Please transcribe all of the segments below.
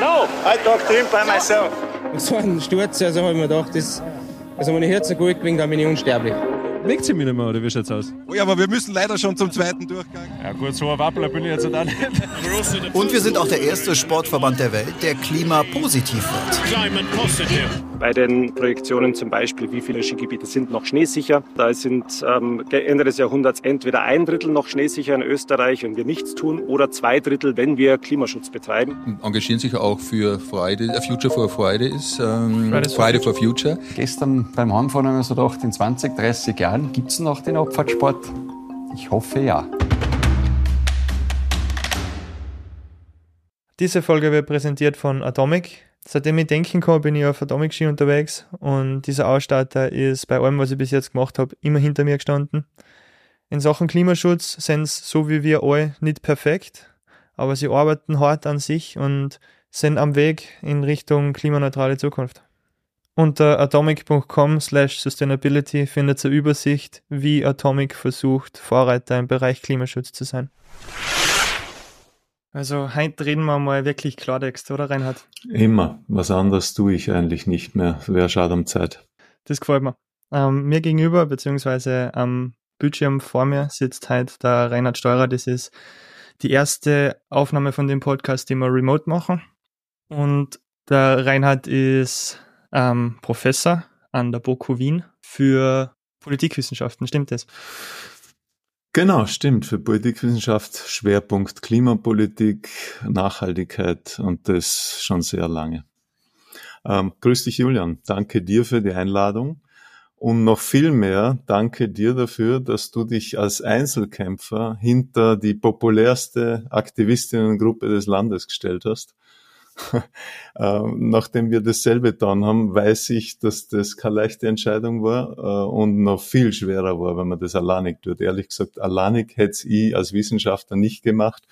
No, I talk to him by myself. So ein Sturz, also habe ich mir gedacht, das, also wenn ich Herz gut gewinnt, dann bin ich unsterblich. Legt sie mich nicht mehr, oder wie schaut's aus? Oh ja, aber wir müssen leider schon zum zweiten Durchgang. Ja gut, so ein Wappler bin ich jetzt auch nicht. Und wir sind auch der erste Sportverband der Welt, der klimapositiv wird. Bei den Projektionen zum Beispiel, wie viele Skigebiete sind noch schneesicher. Da sind ähm, Ende des Jahrhunderts entweder ein Drittel noch schneesicher in Österreich, wenn wir nichts tun, oder zwei Drittel, wenn wir Klimaschutz betreiben. Engagieren sich auch für Friday, äh, Future for Friday ist ähm, Friday for Future. Gestern beim Heimfahren haben wir so gedacht, in 20, 30 Jahren Gibt es noch den Abfahrtsport? Ich hoffe ja. Diese Folge wird präsentiert von Atomic. Seitdem ich denken kann, bin ich auf Atomic Ski unterwegs und dieser Ausstatter ist bei allem, was ich bis jetzt gemacht habe, immer hinter mir gestanden. In Sachen Klimaschutz sind sie, so wie wir alle, nicht perfekt, aber sie arbeiten hart an sich und sind am Weg in Richtung klimaneutrale Zukunft. Unter atomic.com slash sustainability findet ihr Übersicht, wie Atomic versucht, Vorreiter im Bereich Klimaschutz zu sein. Also heute reden wir mal wirklich Klartext, oder Reinhard? Immer. Was anderes tue ich eigentlich nicht mehr. Wäre schade um Zeit. Das gefällt mir. Ähm, mir gegenüber, beziehungsweise am Bildschirm vor mir sitzt heute der Reinhard Steurer. Das ist die erste Aufnahme von dem Podcast, die wir remote machen. Und der Reinhard ist ähm, Professor an der BOKU Wien für Politikwissenschaften. Stimmt das? Genau, stimmt. Für Politikwissenschaft Schwerpunkt Klimapolitik, Nachhaltigkeit und das schon sehr lange. Ähm, grüß dich, Julian. Danke dir für die Einladung. Und noch viel mehr danke dir dafür, dass du dich als Einzelkämpfer hinter die populärste Aktivistinnengruppe des Landes gestellt hast nachdem wir dasselbe getan haben, weiß ich, dass das keine leichte Entscheidung war äh, und noch viel schwerer war, wenn man das alleinig tut. Ehrlich gesagt, alleinig hätte ich als Wissenschaftler nicht gemacht.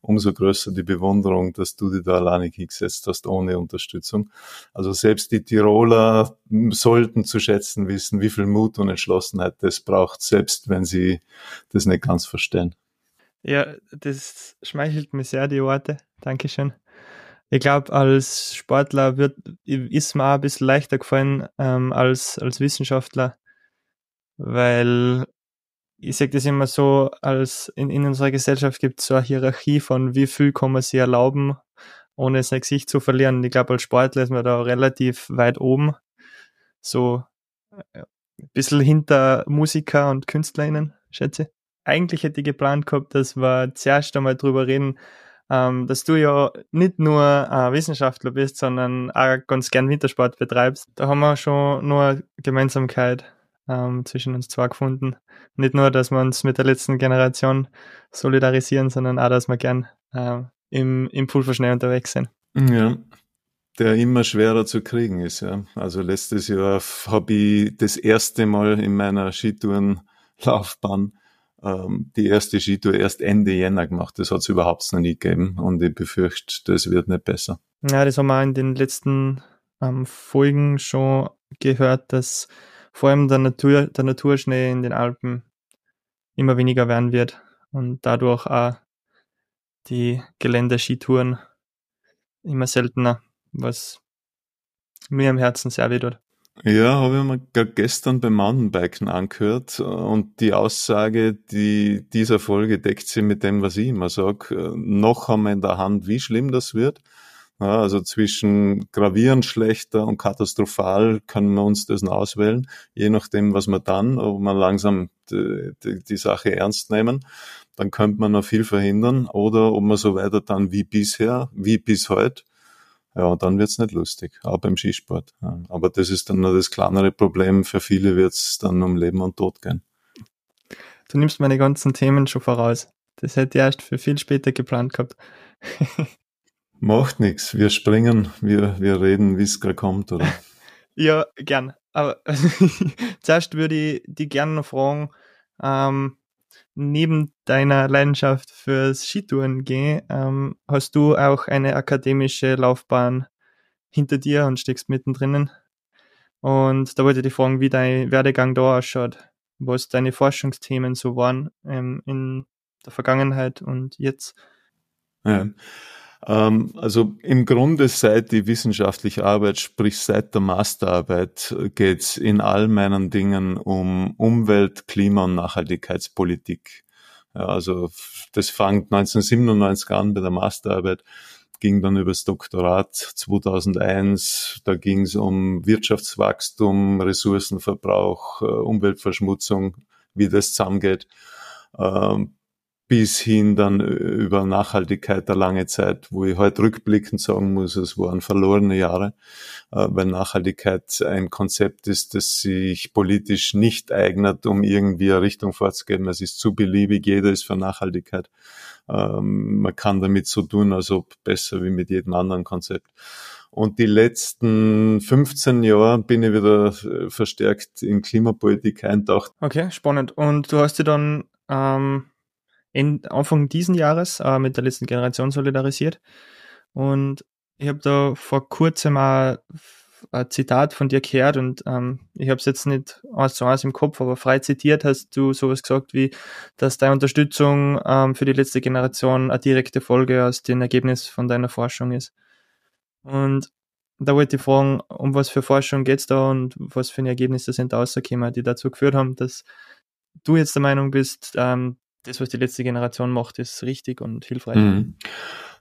Umso größer die Bewunderung, dass du dich da alleinig hingesetzt hast, ohne Unterstützung. Also selbst die Tiroler sollten zu schätzen wissen, wie viel Mut und Entschlossenheit das braucht, selbst wenn sie das nicht ganz verstehen. Ja, das schmeichelt mir sehr, die Worte. Dankeschön ich glaube, als Sportler wird, ist mir auch ein bisschen leichter gefallen ähm, als, als Wissenschaftler, weil ich sage das immer so, als in, in unserer Gesellschaft gibt es so eine Hierarchie von wie viel kann man sich erlauben, ohne sein Gesicht zu verlieren. Ich glaube, als Sportler ist man da relativ weit oben, so äh, ein bisschen hinter Musiker und KünstlerInnen, schätze. Eigentlich hätte ich geplant gehabt, dass wir zuerst einmal drüber reden, ähm, dass du ja nicht nur äh, Wissenschaftler bist, sondern auch ganz gern Wintersport betreibst. Da haben wir schon nur eine Gemeinsamkeit ähm, zwischen uns zwei gefunden. Nicht nur, dass wir uns mit der letzten Generation solidarisieren, sondern auch, dass wir gern äh, im, im Pulverschnee unterwegs sind. Ja, der immer schwerer zu kriegen ist. Ja. Also letztes Jahr habe ich das erste Mal in meiner Skitourenlaufbahn ähm, die erste Skitour erst Ende Jänner gemacht. Das hat es überhaupt noch nie gegeben und ich befürchte, das wird nicht besser. Ja, das haben wir in den letzten ähm, Folgen schon gehört, dass vor allem der, Natur, der Naturschnee in den Alpen immer weniger werden wird und dadurch auch die Gelände-Skitouren immer seltener, was mir am Herzen sehr weh tut. Ja, habe ich mir gestern beim Mountainbiken angehört und die Aussage, die dieser Folge deckt sich mit dem, was ich immer sage. Noch haben wir in der Hand, wie schlimm das wird. Ja, also zwischen gravierend schlechter und katastrophal können wir uns das auswählen, je nachdem, was wir dann, ob wir langsam die, die, die Sache ernst nehmen, dann könnte man noch viel verhindern oder ob man so weiter dann wie bisher, wie bis heute, ja, dann wird's nicht lustig, auch beim Skisport. Aber das ist dann nur das kleinere Problem. Für viele wird's dann um Leben und Tod gehen. Du nimmst meine ganzen Themen schon voraus. Das hätte ich erst für viel später geplant gehabt. Macht nichts. Wir springen, wir, wir reden, wie es gerade kommt, oder? ja, gern. Aber zuerst würde ich die gerne noch fragen, ähm, neben deiner Leidenschaft fürs Skitouren gehen, ähm, hast du auch eine akademische Laufbahn hinter dir und steckst mittendrin. Und da wollte ich dich fragen, wie dein Werdegang da ausschaut, was deine Forschungsthemen so waren ähm, in der Vergangenheit und jetzt. Ja. Ähm, also im Grunde seit die wissenschaftliche Arbeit, sprich seit der Masterarbeit, geht's in all meinen Dingen um Umwelt, Klima und Nachhaltigkeitspolitik. Ja, also das fängt 1997 an bei der Masterarbeit, ging dann übers Doktorat 2001. Da ging es um Wirtschaftswachstum, Ressourcenverbrauch, äh, Umweltverschmutzung, wie das zusammengeht. Ähm, bis hin dann über Nachhaltigkeit der lange Zeit, wo ich heute rückblickend sagen muss, es waren verlorene Jahre, äh, weil Nachhaltigkeit ein Konzept ist, das sich politisch nicht eignet, um irgendwie eine Richtung vorzugeben. Es ist zu beliebig, jeder ist für Nachhaltigkeit. Ähm, man kann damit so tun, als ob besser wie mit jedem anderen Konzept. Und die letzten 15 Jahre bin ich wieder äh, verstärkt in Klimapolitik eintaucht. Okay, spannend. Und du hast dir dann ähm, in, Anfang diesen Jahres äh, mit der letzten Generation solidarisiert. Und ich habe da vor kurzem mal ein Zitat von dir gehört und ähm, ich habe es jetzt nicht eins zu eins im Kopf, aber frei zitiert hast du sowas gesagt wie, dass deine Unterstützung ähm, für die letzte Generation eine direkte Folge aus dem Ergebnis von deiner Forschung ist. Und da wollte ich fragen, um was für Forschung geht's da und was für Ergebnisse sind da rausgekommen, die dazu geführt haben, dass du jetzt der Meinung bist, ähm, das, was die letzte Generation macht, ist richtig und hilfreich. Mhm.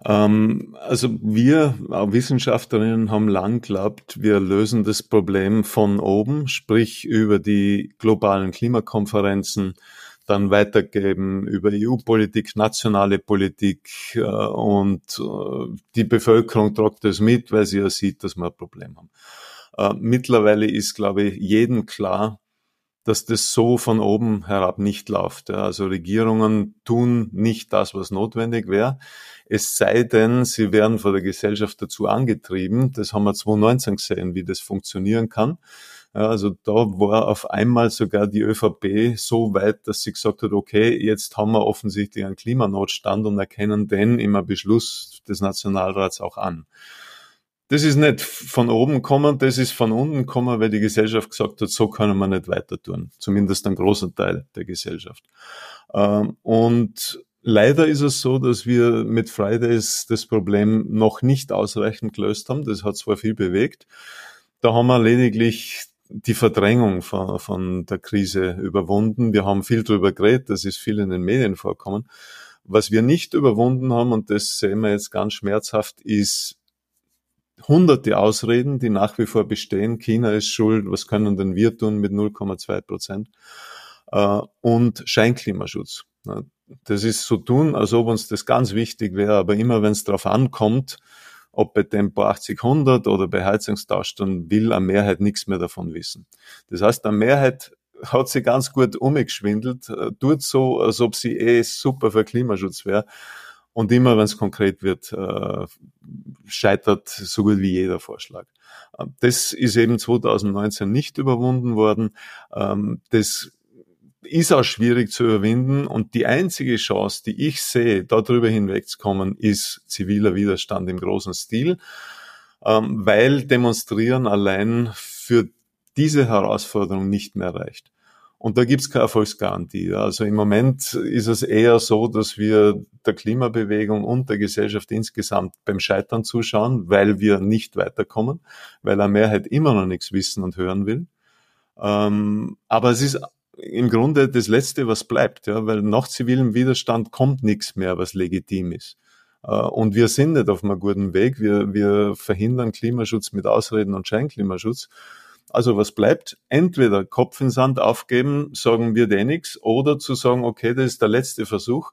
Ähm, also wir Wissenschaftlerinnen haben lang geglaubt, wir lösen das Problem von oben, sprich über die globalen Klimakonferenzen, dann weitergeben über EU-Politik, nationale Politik äh, und äh, die Bevölkerung tragt das mit, weil sie ja sieht, dass wir ein Problem haben. Äh, mittlerweile ist, glaube ich, jedem klar, dass das so von oben herab nicht läuft. Also Regierungen tun nicht das, was notwendig wäre. Es sei denn, sie werden von der Gesellschaft dazu angetrieben. Das haben wir 2019 gesehen, wie das funktionieren kann. Also da war auf einmal sogar die ÖVP so weit, dass sie gesagt hat, okay, jetzt haben wir offensichtlich einen Klimanotstand und erkennen den im Beschluss des Nationalrats auch an. Das ist nicht von oben kommen, das ist von unten kommen, weil die Gesellschaft gesagt hat, so können wir nicht weiter tun. Zumindest ein großer Teil der Gesellschaft. Ähm, und leider ist es so, dass wir mit Fridays das Problem noch nicht ausreichend gelöst haben. Das hat zwar viel bewegt. Da haben wir lediglich die Verdrängung von, von der Krise überwunden. Wir haben viel drüber geredet, das ist viel in den Medien vorkommen. Was wir nicht überwunden haben, und das sehen wir jetzt ganz schmerzhaft, ist hunderte Ausreden, die nach wie vor bestehen. China ist schuld, was können denn wir tun mit 0,2 Prozent? Äh, und Scheinklimaschutz. Das ist so tun, als ob uns das ganz wichtig wäre, aber immer wenn es darauf ankommt, ob bei Tempo 80, 100 oder bei Heizungstausch, dann will eine Mehrheit nichts mehr davon wissen. Das heißt, eine Mehrheit hat sie ganz gut umgeschwindelt, äh, tut so, als ob sie eh super für Klimaschutz wäre. Und immer, wenn es konkret wird, äh, scheitert so gut wie jeder Vorschlag. Ähm, das ist eben 2019 nicht überwunden worden. Ähm, das ist auch schwierig zu überwinden und die einzige Chance, die ich sehe, darüber hinwegzukommen, ist ziviler Widerstand im großen Stil, ähm, weil Demonstrieren allein für diese Herausforderung nicht mehr reicht. Und da gibt's keine Erfolgsgarantie. Also im Moment ist es eher so, dass wir der Klimabewegung und der Gesellschaft insgesamt beim Scheitern zuschauen, weil wir nicht weiterkommen, weil eine Mehrheit immer noch nichts wissen und hören will. Ähm, aber es ist im Grunde das Letzte, was bleibt, ja, weil nach zivilem Widerstand kommt nichts mehr, was legitim ist. Äh, und wir sind nicht auf einem guten Weg. Wir, wir verhindern Klimaschutz mit Ausreden und Scheinklimaschutz. Also was bleibt? Entweder Kopf in Sand aufgeben, sagen wir dir nichts, oder zu sagen, okay, das ist der letzte Versuch.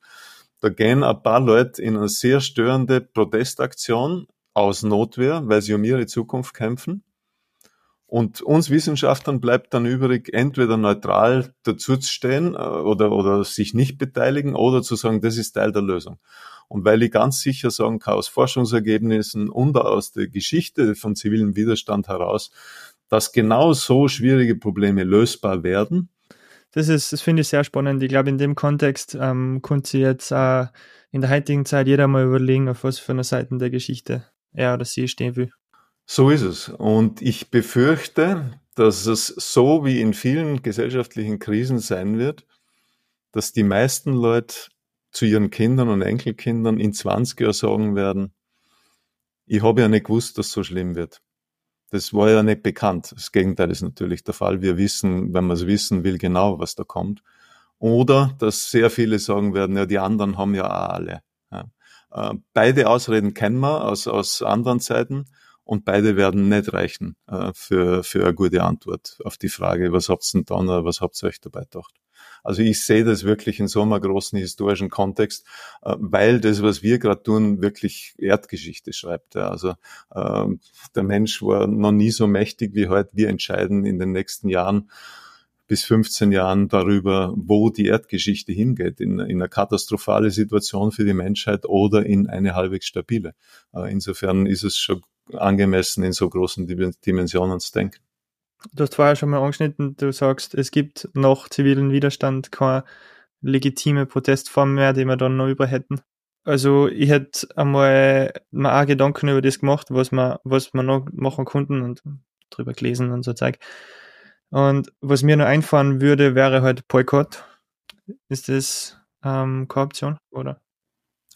Da gehen ein paar Leute in eine sehr störende Protestaktion aus Notwehr, weil sie um ihre Zukunft kämpfen. Und uns Wissenschaftlern bleibt dann übrig, entweder neutral dazu zu stehen äh, oder, oder sich nicht beteiligen oder zu sagen, das ist Teil der Lösung. Und weil ich ganz sicher sagen kann, aus Forschungsergebnissen und aus der Geschichte von zivilem Widerstand heraus, dass genau so schwierige Probleme lösbar werden. Das ist, das finde ich sehr spannend. Ich glaube, in dem Kontext ähm, konnte sich jetzt äh, in der heutigen Zeit jeder mal überlegen, auf was für einer Seite der Geschichte er oder sie stehen will. So ist es. Und ich befürchte, dass es so wie in vielen gesellschaftlichen Krisen sein wird, dass die meisten Leute zu ihren Kindern und Enkelkindern in 20 Jahren sagen werden, Ich habe ja nicht gewusst, dass es so schlimm wird. Das war ja nicht bekannt. Das Gegenteil ist natürlich der Fall. Wir wissen, wenn wir es wissen will, genau, was da kommt. Oder dass sehr viele sagen werden, ja, die anderen haben ja auch alle. Ja. Äh, beide Ausreden kennen wir aus, aus anderen Zeiten und beide werden nicht reichen äh, für, für eine gute Antwort auf die Frage, was habt ihr denn dann oder was habt ihr euch dabei gedacht? Also ich sehe das wirklich in so einem großen historischen Kontext, äh, weil das, was wir gerade tun, wirklich Erdgeschichte schreibt. Also äh, der Mensch war noch nie so mächtig wie heute. Wir entscheiden in den nächsten Jahren bis 15 Jahren darüber, wo die Erdgeschichte hingeht, in, in eine katastrophale Situation für die Menschheit oder in eine halbwegs stabile. Äh, insofern ist es schon angemessen, in so großen Dimensionen zu denken. Du hast vorher schon mal angeschnitten, du sagst, es gibt noch zivilen Widerstand, keine legitime Protestform mehr, die wir dann noch über hätten. Also ich hätte einmal mal auch Gedanken über das gemacht, was wir, was wir noch machen konnten und drüber gelesen und so Zeug. Und was mir noch einfallen würde, wäre halt Boykott. Ist das ähm, keine Option, oder?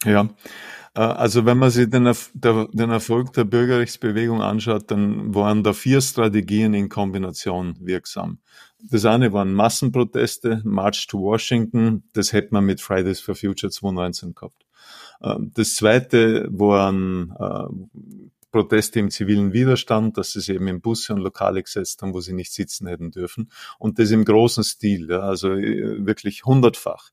Ja, äh, also wenn man sich den, den, Erfolg der Bürgerrechtsbewegung anschaut, dann waren da vier Strategien in Kombination wirksam. Das eine waren Massenproteste, March to Washington, das hätte man mit Fridays for Future 2019 gehabt. Ähm, das zweite waren äh, Proteste im zivilen Widerstand, dass sie sich eben in Busse und Lokale gesetzt haben, wo sie nicht sitzen hätten dürfen. Und das im großen Stil, also äh, wirklich hundertfach.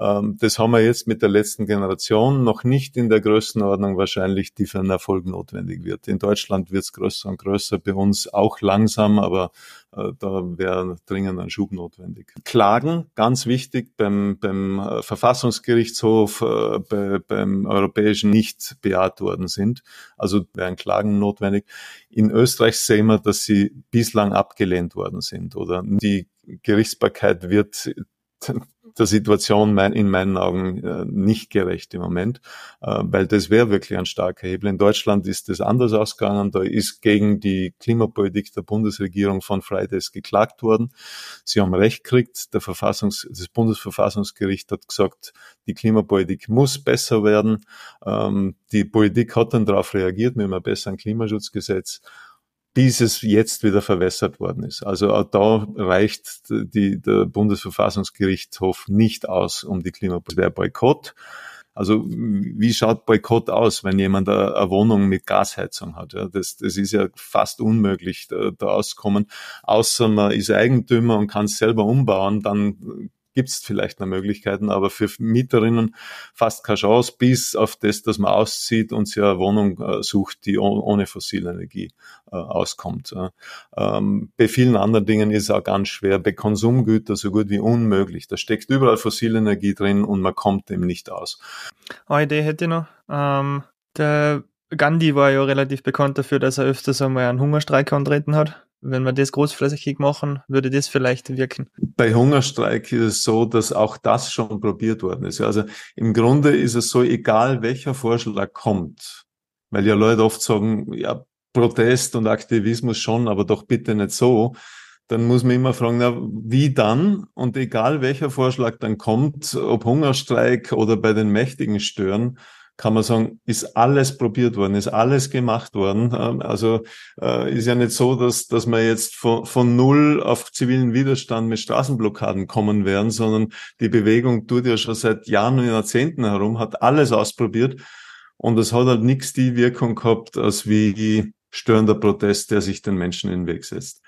Ähm, das haben wir jetzt mit der letzten Generation noch nicht in der Größenordnung wahrscheinlich, die für einen Erfolg notwendig wird. In Deutschland wird es größer und größer, bei uns auch langsam, aber äh, da wäre dringend ein Schub notwendig. Klagen, ganz wichtig, beim, beim äh, Verfassungsgerichtshof, äh, bei, beim Europäischen nicht bejaht worden sind. Also wären Klagen notwendig. In Österreich sehen wir, dass sie bislang abgelehnt worden sind oder die Gerichtsbarkeit wird der Situation in meinen Augen äh, nicht gerecht im Moment, äh, weil das wäre wirklich ein starker Hebel. In Deutschland ist das anders ausgegangen. Da ist gegen die Klimapolitik der Bundesregierung von Fridays geklagt worden. Sie haben Recht gekriegt. Der Verfassungs-, das Bundesverfassungsgericht hat gesagt, die Klimapolitik muss besser werden. Ähm, die Politik hat dann darauf reagiert mit einem besseren Klimaschutzgesetz bis es jetzt wieder verwässert worden ist. Also auch da reicht die, der Bundesverfassungsgerichtshof nicht aus, um die Klimapolitik. Der Boykott, also wie schaut Boykott aus, wenn jemand eine, Wohnung mit Gasheizung hat? Ja, das, das ist ja fast unmöglich, da, da auszukommen. Außer man ist Eigentümer und kann es selber umbauen, dann gibt es vielleicht noch Möglichkeiten, aber für Mieterinnen fast keine Chance, bis auf das, dass man auszieht und sich eine Wohnung äh, sucht, die ohne fossile Energie äh, auskommt. Ähm, bei vielen anderen Dingen ist es auch ganz schwer, bei Konsumgütern so gut wie unmöglich. Da steckt überall fossile Energie drin und man kommt dem nicht aus. Eine Idee hätte ich noch. Ähm, der Gandhi war ja relativ bekannt dafür, dass er öfters einmal einen Hungerstreik antreten hat wenn wir das großflächig machen, würde das vielleicht wirken. Bei Hungerstreik ist es so, dass auch das schon probiert worden ist. Also im Grunde ist es so, egal welcher Vorschlag kommt, weil ja Leute oft sagen, ja, Protest und Aktivismus schon, aber doch bitte nicht so, dann muss man immer fragen, na, wie dann? Und egal welcher Vorschlag dann kommt, ob Hungerstreik oder bei den Mächtigen stören, kann man sagen, ist alles probiert worden, ist alles gemacht worden. Ähm, also äh, ist ja nicht so, dass, dass man jetzt von, von null auf zivilen Widerstand mit Straßenblockaden kommen werden, sondern die Bewegung tut ja schon seit Jahren und Jahrzehnten herum, hat alles ausprobiert und es hat halt nichts die Wirkung gehabt, als wie störender Protest, der sich den Menschen in den Weg setzt.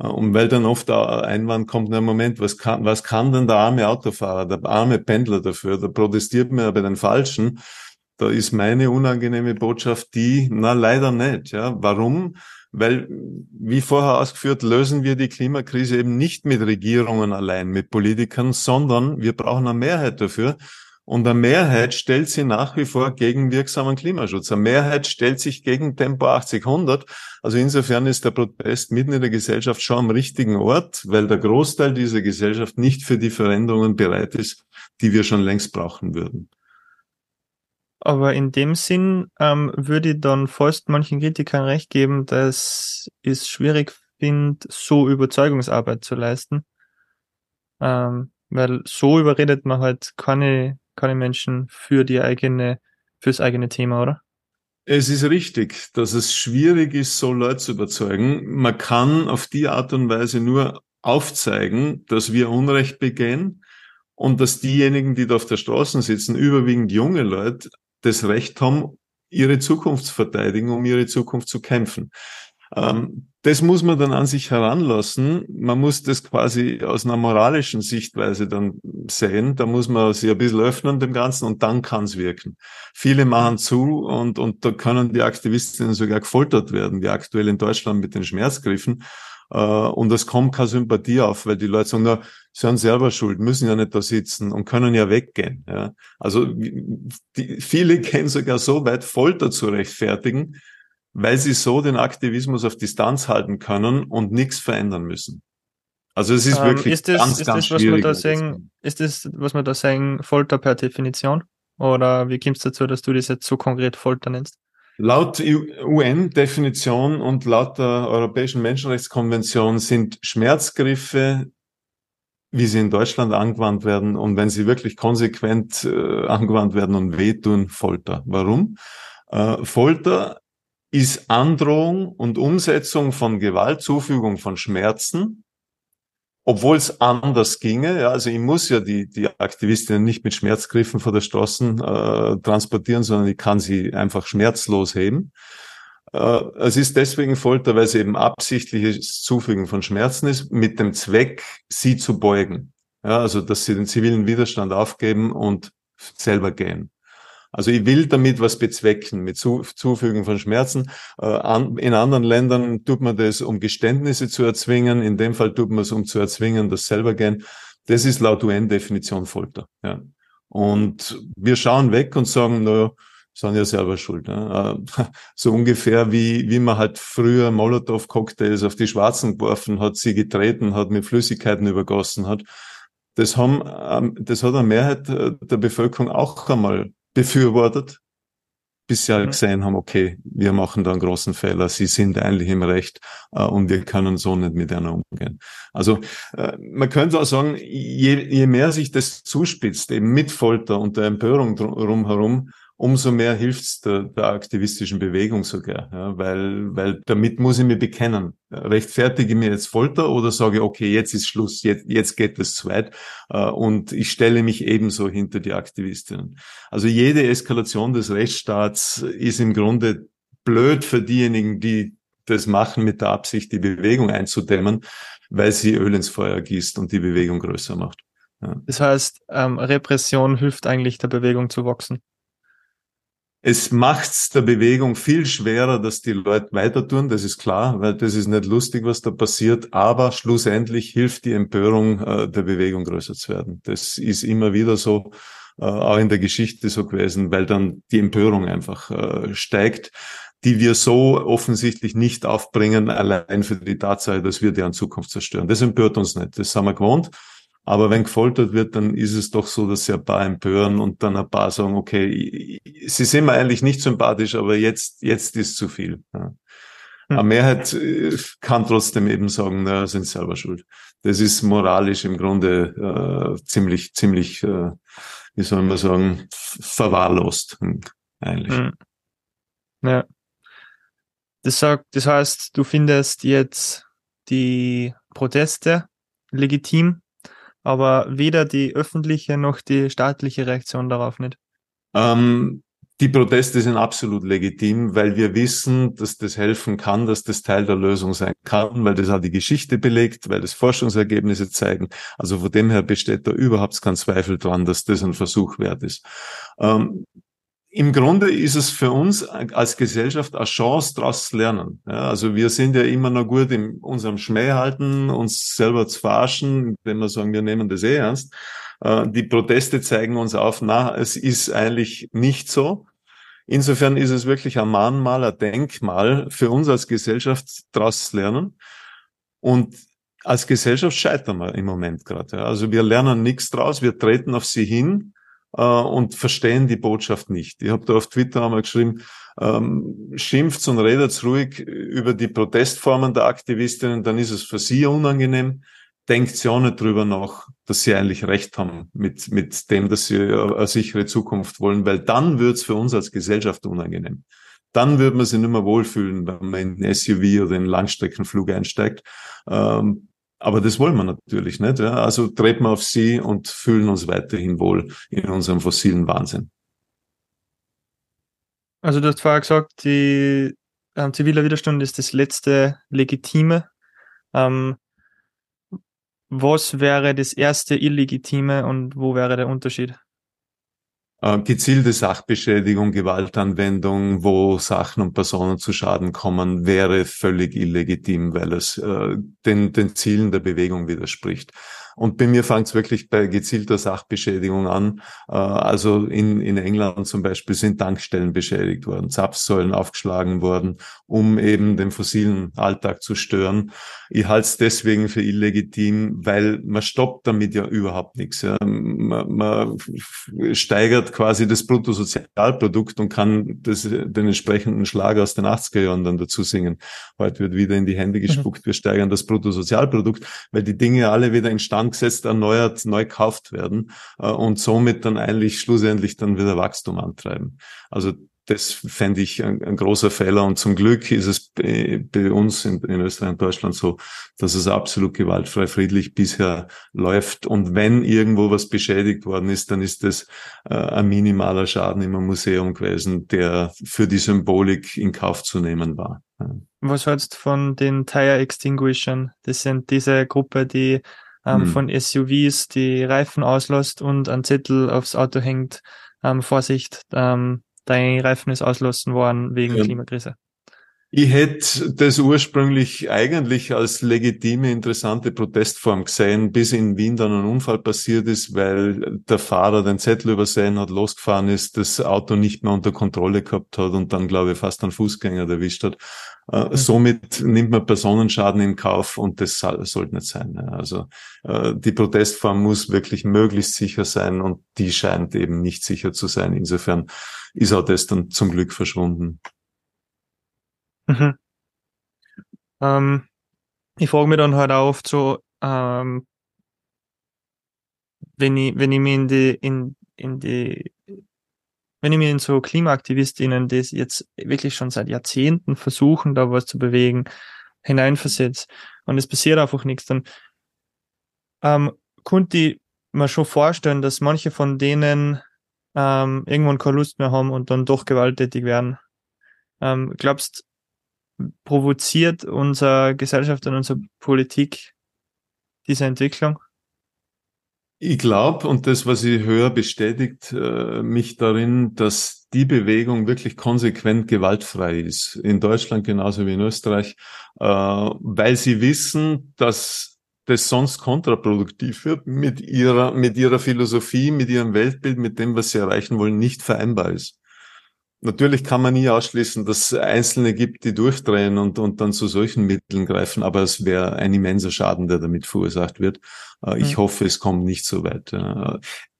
Äh, und weil dann oft der Einwand kommt, na Moment, was kann, was kann denn der arme Autofahrer, der arme Pendler dafür? Da protestiert man ja bei den Falschen. Da ist meine unangenehme Botschaft die, na leider nicht. Ja, warum? Weil, wie vorher ausgeführt, lösen wir die Klimakrise eben nicht mit Regierungen allein, mit Politikern, sondern wir brauchen eine Mehrheit dafür. Und eine Mehrheit stellt sich nach wie vor gegen wirksamen Klimaschutz. Eine Mehrheit stellt sich gegen Tempo 80-100. Also insofern ist der Protest mitten in der Gesellschaft schon am richtigen Ort, weil der Großteil dieser Gesellschaft nicht für die Veränderungen bereit ist, die wir schon längst brauchen würden. Aber in dem Sinn ähm, würde ich dann fast manchen Kritikern recht geben, dass es schwierig finde, so Überzeugungsarbeit zu leisten. Ähm, weil so überredet man halt keine, keine Menschen für die eigene, fürs eigene Thema, oder? Es ist richtig, dass es schwierig ist, so Leute zu überzeugen. Man kann auf die Art und Weise nur aufzeigen, dass wir Unrecht begehen und dass diejenigen, die da auf der Straße sitzen, überwiegend junge Leute, das Recht haben, ihre Zukunft zu verteidigen, um ihre Zukunft zu kämpfen. Ähm, das muss man dann an sich heranlassen. Man muss das quasi aus einer moralischen Sichtweise dann sehen. Da muss man sich ein bisschen öffnen dem Ganzen und dann kann es wirken. Viele machen zu und, und da können die Aktivistinnen sogar gefoltert werden, wie aktuell in Deutschland mit den Schmerzgriffen. Äh, und es kommt keine Sympathie auf, weil die Leute sagen, na, sie haben selber schuld, müssen ja nicht da sitzen und können ja weggehen. Ja. Also die, viele gehen sogar so weit, Folter zu rechtfertigen, weil sie so den Aktivismus auf Distanz halten können und nichts verändern müssen. Also es ist ähm, wirklich ist das, ganz, ist ganz das, was schwierig. Man da sagen, ist das, was man da sagen, Folter per Definition? Oder wie kommt es dazu, dass du das jetzt so konkret Folter nennst? Laut UN-Definition und laut der Europäischen Menschenrechtskonvention sind Schmerzgriffe, wie sie in Deutschland angewandt werden und wenn sie wirklich konsequent äh, angewandt werden und wehtun, Folter. Warum? Äh, Folter ist Androhung und Umsetzung von Gewalt, Zufügung von Schmerzen obwohl es anders ginge. Ja, also ich muss ja die, die Aktivistinnen nicht mit Schmerzgriffen vor der Straßen äh, transportieren, sondern ich kann sie einfach schmerzlos heben. Äh, es ist deswegen Folter, weil es eben absichtliches Zufügen von Schmerzen ist, mit dem Zweck, sie zu beugen. Ja, also dass sie den zivilen Widerstand aufgeben und selber gehen. Also ich will damit was bezwecken, mit Zufügen von Schmerzen. Äh, in anderen Ländern tut man das, um Geständnisse zu erzwingen. In dem Fall tut man es, um zu erzwingen, das selber gehen. Das ist laut UN-Definition Folter. Ja. Und wir schauen weg und sagen, naja, sind ja selber schuld. Ne? So ungefähr wie, wie man halt früher Molotow-Cocktails auf die Schwarzen geworfen hat, sie getreten hat, mit Flüssigkeiten übergossen hat. Das haben, ähm, das hat eine Mehrheit äh, der Bevölkerung auch einmal befürwortet, bis sie halt gesehen haben, okay, wir machen da einen großen Fehler, sie sind eigentlich im Recht äh, und wir können so nicht mit einer umgehen. Also äh, man könnte auch sagen, je, je mehr sich das zuspitzt, eben mit Folter und der Empörung drumherum, umso mehr hilft's der, der aktivistischen Bewegung sogar, ja, weil, weil damit muss ich mich bekennen. Rechtfertige mir jetzt Folter oder sage, okay, jetzt ist Schluss, jetzt, jetzt geht es zu weit äh, und ich stelle mich ebenso hinter die Aktivistinnen. Also jede Eskalation des Rechtsstaats ist im Grunde blöd für diejenigen, die das machen mit der Absicht, die Bewegung einzudämmen, weil sie Öl ins Feuer gießt und die Bewegung größer macht. Ja. Das heißt, ähm, Repression hilft eigentlich der Bewegung zu wachsen. Es macht's der Bewegung viel schwerer, dass die Leute weiter tun, das ist klar, weil das ist nicht lustig, was da passiert, aber schlussendlich hilft die Empörung äh, der Bewegung größer zu werden. Das ist immer wieder so, äh, auch in der Geschichte so gewesen, weil dann die Empörung einfach äh, steigt, die wir so offensichtlich nicht aufbringen, allein für die Tatsache, dass wir deren Zukunft zerstören. Das empört uns nicht, das haben wir gewohnt. Aber wenn gefoltert wird, dann ist es doch so, dass sie ein paar empören und dann ein paar sagen, okay, sie sind mir eigentlich nicht sympathisch, aber jetzt, jetzt ist zu viel. Ja. Eine hm. Mehrheit äh, kann trotzdem eben sagen, na, sind selber schuld. Das ist moralisch im Grunde äh, ziemlich, ziemlich, äh, wie soll man sagen, verwahrlost eigentlich. Hm. Ja. Das sagt, das heißt, du findest jetzt die Proteste legitim aber weder die öffentliche noch die staatliche Reaktion darauf nicht. Ähm, die Proteste sind absolut legitim, weil wir wissen, dass das helfen kann, dass das Teil der Lösung sein kann, weil das auch die Geschichte belegt, weil das Forschungsergebnisse zeigen. Also von dem her besteht da überhaupt kein Zweifel dran, dass das ein Versuch wert ist. Ähm, im Grunde ist es für uns als Gesellschaft eine Chance, daraus zu lernen. Ja, also wir sind ja immer noch gut in unserem Schmäh halten, uns selber zu verarschen, indem wir sagen, wir nehmen das eh ernst. Äh, die Proteste zeigen uns auf, na, es ist eigentlich nicht so. Insofern ist es wirklich ein Mahnmal, ein Denkmal für uns als Gesellschaft, daraus zu lernen. Und als Gesellschaft scheitern wir im Moment gerade. Also wir lernen nichts draus, wir treten auf sie hin äh, und verstehen die Botschaft nicht. Ich habe da auf Twitter einmal geschrieben, ähm, schimpft und redet ruhig über die Protestformen der Aktivistinnen, dann ist es für sie unangenehm. Denkt sie auch nicht drüber nach, dass sie eigentlich recht haben mit, mit dem, dass sie eine sichere Zukunft wollen, weil dann wird's für uns als Gesellschaft unangenehm. Dann wird man sich nicht mehr wohlfühlen, wenn man in ein SUV oder in einen Langstreckenflug einsteigt. Ähm, aber das wollen wir natürlich nicht. Ja? Also treten wir auf sie und fühlen uns weiterhin wohl in unserem fossilen Wahnsinn. Also du hast vorher gesagt, die ähm, ziviler Widerstand ist das letzte legitime. Ähm, was wäre das erste illegitime und wo wäre der Unterschied? Äh, gezielte Sachbeschädigung, Gewaltanwendung, wo Sachen und Personen zu Schaden kommen, wäre völlig illegitim, weil es äh, den, den Zielen der Bewegung widerspricht. Und bei mir fängt es wirklich bei gezielter Sachbeschädigung an. Äh, also in, in England zum Beispiel sind Tankstellen beschädigt worden, Zapfsäulen aufgeschlagen worden, um eben den fossilen Alltag zu stören. Ich halte es deswegen für illegitim, weil man stoppt damit ja überhaupt nichts. Ja. Man, man steigert quasi das Bruttosozialprodukt und kann das, den entsprechenden Schlag aus den 80er Jahren dann dazu singen. Heute wird wieder in die Hände mhm. gespuckt, wir steigern das Bruttosozialprodukt, weil die Dinge alle wieder instand gesetzt, erneuert, neu gekauft werden äh, und somit dann eigentlich schlussendlich dann wieder Wachstum antreiben. Also das fände ich ein, ein, großer Fehler. Und zum Glück ist es bei, bei uns in, in, Österreich und Deutschland so, dass es absolut gewaltfrei, friedlich bisher läuft. Und wenn irgendwo was beschädigt worden ist, dann ist das äh, ein minimaler Schaden im Museum gewesen, der für die Symbolik in Kauf zu nehmen war. Was hältst du von den Tire Extinguishern? Das sind diese Gruppe, die ähm, mhm. von SUVs die Reifen auslässt und ein Zettel aufs Auto hängt, ähm, Vorsicht, ähm, dein Reifen ist auslassen worden wegen ja. Klimakrise. Ich hätte das ursprünglich eigentlich als legitime, interessante Protestform gesehen, bis in Wien dann ein Unfall passiert ist, weil der Fahrer den Zettel übersehen hat, losgefahren ist, das Auto nicht mehr unter Kontrolle gehabt hat und dann, glaube ich, fast einen Fußgänger erwischt hat. Äh, mhm. Somit nimmt man Personenschaden in Kauf und das sollte nicht sein. Also äh, die Protestform muss wirklich möglichst sicher sein und die scheint eben nicht sicher zu sein. Insofern ist auch das dann zum Glück verschwunden. Mhm. Ähm, ich frage mich dann halt auch oft so, ähm, wenn ich, wenn ich mich in die, in, in die wenn ich mir in so KlimaaktivistInnen, die jetzt wirklich schon seit Jahrzehnten versuchen, da was zu bewegen, hineinversetze und es passiert einfach nichts, dann ähm, konnte ich mir schon vorstellen, dass manche von denen ähm, irgendwann keine Lust mehr haben und dann doch gewalttätig werden. Ähm, glaubst, provoziert unsere Gesellschaft und unsere Politik diese Entwicklung? Ich glaube, und das, was ich höre, bestätigt äh, mich darin, dass die Bewegung wirklich konsequent gewaltfrei ist. In Deutschland genauso wie in Österreich, äh, weil sie wissen, dass das sonst kontraproduktiv wird, mit ihrer, mit ihrer Philosophie, mit ihrem Weltbild, mit dem, was sie erreichen wollen, nicht vereinbar ist. Natürlich kann man nie ausschließen, dass es Einzelne gibt, die durchdrehen und, und dann zu solchen Mitteln greifen, aber es wäre ein immenser Schaden, der damit verursacht wird. Äh, ich mhm. hoffe, es kommt nicht so weit.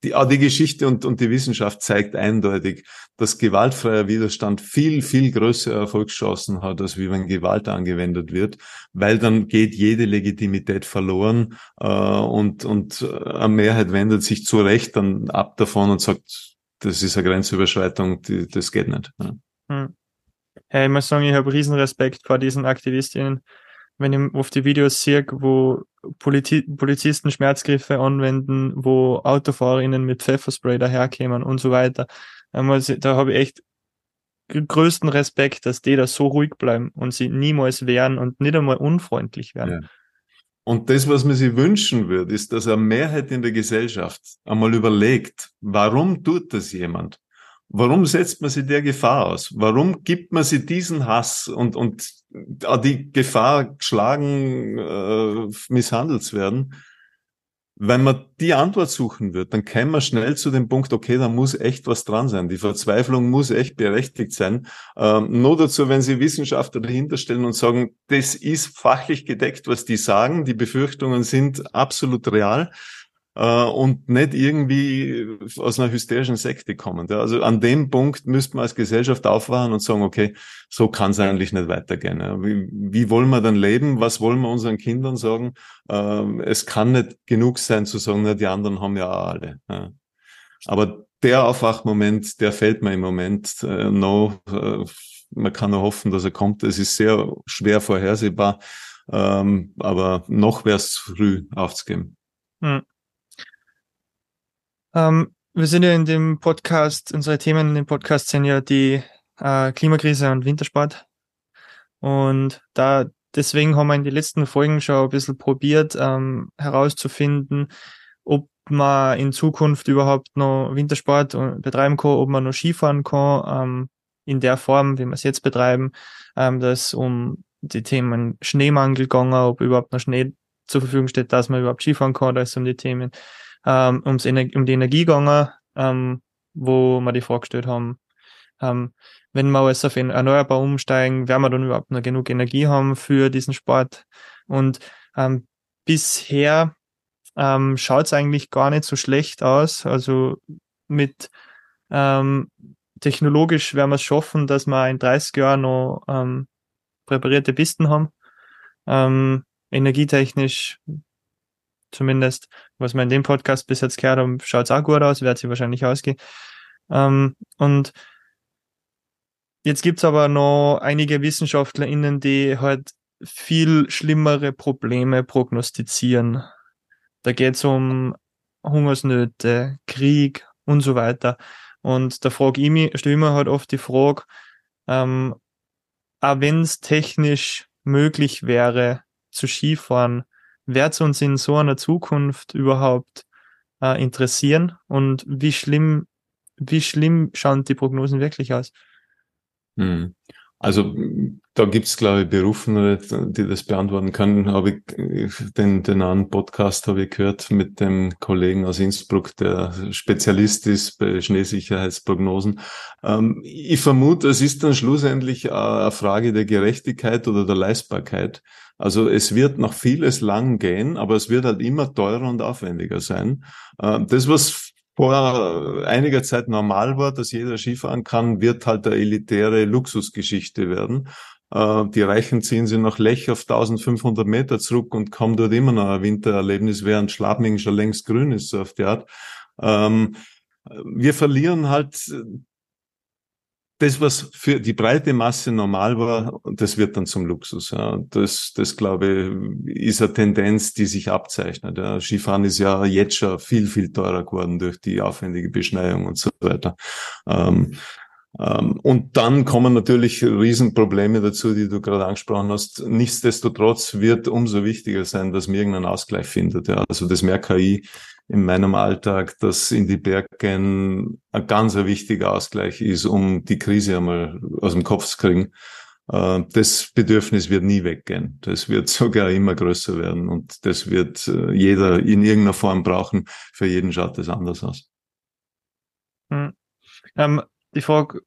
Die, auch die Geschichte und, und die Wissenschaft zeigt eindeutig, dass gewaltfreier Widerstand viel, viel größere Erfolgschancen hat, als wie wenn Gewalt angewendet wird, weil dann geht jede Legitimität verloren äh, und, und eine Mehrheit wendet sich zu Recht dann ab davon und sagt, das ist eine Grenzüberschreitung, die, das geht nicht. Ja. Hm. Hey, ich muss sagen, ich habe riesen Respekt vor diesen Aktivistinnen, wenn ich auf die Videos sehe, wo Politi Polizisten Schmerzgriffe anwenden, wo AutofahrerInnen mit Pfefferspray daherkämen und so weiter. Da, habe ich echt größten Respekt, dass die da so ruhig bleiben und sie niemals wehren und nicht einmal unfreundlich werden. Ja. Und das, was man sich wünschen würde, ist, dass eine Mehrheit in der Gesellschaft einmal überlegt, warum tut das jemand? Warum setzt man sich der Gefahr aus? Warum gibt man sich diesen Hass und, und die Gefahr, geschlagen, äh, misshandelt zu werden? Wenn man die Antwort suchen wird, dann käme man schnell zu dem Punkt, okay, da muss echt was dran sein. Die Verzweiflung muss echt berechtigt sein. Ähm, nur dazu, wenn Sie Wissenschaftler dahinter stellen und sagen, das ist fachlich gedeckt, was die sagen, die Befürchtungen sind absolut real, äh, und nicht irgendwie aus einer hysterischen Sekte kommen. Ja. Also an dem Punkt müsste man als Gesellschaft aufwachen und sagen, okay, so kann es eigentlich nicht weitergehen. Ja. Wie, wie wollen wir dann leben? Was wollen wir unseren Kindern sagen? Ähm, es kann nicht genug sein zu sagen, na, die anderen haben ja auch alle. Ja. Aber der Aufwachmoment, der fällt mir im Moment äh, noch. Äh, man kann nur hoffen, dass er kommt. Es ist sehr schwer vorhersehbar, ähm, aber noch wäre es früh aufzugeben. Hm. Ähm, wir sind ja in dem Podcast, unsere Themen in dem Podcast sind ja die äh, Klimakrise und Wintersport. Und da deswegen haben wir in den letzten Folgen schon ein bisschen probiert, ähm, herauszufinden, ob man in Zukunft überhaupt noch Wintersport betreiben kann, ob man noch Skifahren kann, ähm, in der Form, wie wir es jetzt betreiben, ähm, dass um die Themen Schneemangel gegangen, ob überhaupt noch Schnee zur Verfügung steht, dass man überhaupt Skifahren kann, da ist um die Themen, ähm, ums Ener um die Energie gegangen, ähm, wo wir die Frage gestellt haben, ähm, wenn wir alles auf erneuerbar umsteigen, werden wir dann überhaupt noch genug Energie haben für diesen Sport? Und ähm, bisher ähm, schaut es eigentlich gar nicht so schlecht aus. Also mit ähm, technologisch werden wir es schaffen, dass wir in 30 Jahren noch ähm, präparierte Pisten haben. Ähm, energietechnisch zumindest, was wir in dem Podcast bis jetzt gehört haben, schaut es auch gut aus, wird sie wahrscheinlich ausgehen. Ähm, und jetzt gibt's aber noch einige WissenschaftlerInnen, die halt viel schlimmere Probleme prognostizieren. Da geht's um Hungersnöte, Krieg und so weiter. Und da frage ich mich, stelle ich mir halt oft die Frage, ähm, auch wenn es technisch möglich wäre, zu Skifahren, wird es uns in so einer Zukunft überhaupt äh, interessieren? Und wie schlimm, wie schlimm schauen die Prognosen wirklich aus? Hm. Also da gibt's glaube ich, Berufene, die das beantworten können. Habe ich den, den anderen Podcast habe ich gehört mit dem Kollegen aus Innsbruck, der Spezialist ist bei Schneesicherheitsprognosen. Ähm, ich vermute, es ist dann schlussendlich eine Frage der Gerechtigkeit oder der Leistbarkeit. Also es wird noch vieles lang gehen, aber es wird halt immer teurer und aufwendiger sein. Äh, das, was vor einiger Zeit normal war, dass jeder Skifahren kann, wird halt eine elitäre Luxusgeschichte werden. Äh, die Reichen ziehen sie nach Lech auf 1500 Meter zurück und kommen dort immer noch ein Wintererlebnis, während Schladming schon längst grün ist, so auf die Art. Ähm, wir verlieren halt das, was für die breite Masse normal war, das wird dann zum Luxus. Ja. Das, das glaube ich, ist eine Tendenz, die sich abzeichnet. Ja. Skifahren ist ja jetzt schon viel, viel teurer geworden durch die aufwendige Beschneiung und so weiter. Ähm, und dann kommen natürlich Riesenprobleme dazu, die du gerade angesprochen hast. Nichtsdestotrotz wird umso wichtiger sein, dass man irgendeinen Ausgleich findet. Ja. Also das merke ich in meinem Alltag, dass in die Bergen ein ganz wichtiger Ausgleich ist, um die Krise einmal aus dem Kopf zu kriegen. Äh, das Bedürfnis wird nie weggehen. Das wird sogar immer größer werden und das wird äh, jeder in irgendeiner Form brauchen. Für jeden schaut das anders aus. Hm. Ähm, die Frage,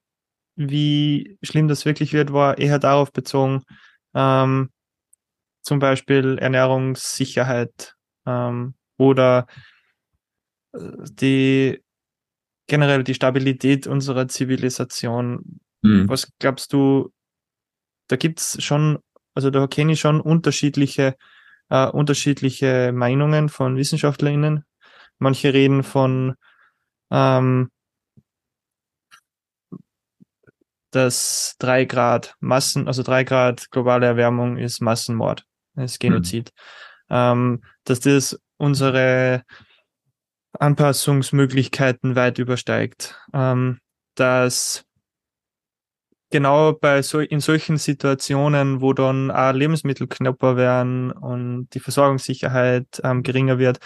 wie schlimm das wirklich wird, war eher darauf bezogen, ähm, zum Beispiel Ernährungssicherheit ähm, oder die generell die Stabilität unserer Zivilisation. Mhm. Was glaubst du, da gibt's schon, also da kenne ich schon unterschiedliche, äh, unterschiedliche Meinungen von WissenschaftlerInnen. Manche reden von ähm, dass drei Grad Massen, also drei Grad globale Erwärmung ist Massenmord, ist Genozid. Mhm. Ähm, dass das unsere Anpassungsmöglichkeiten weit übersteigt. Ähm, dass genau bei so, in solchen Situationen, wo dann auch Lebensmittel knapper werden und die Versorgungssicherheit ähm, geringer wird,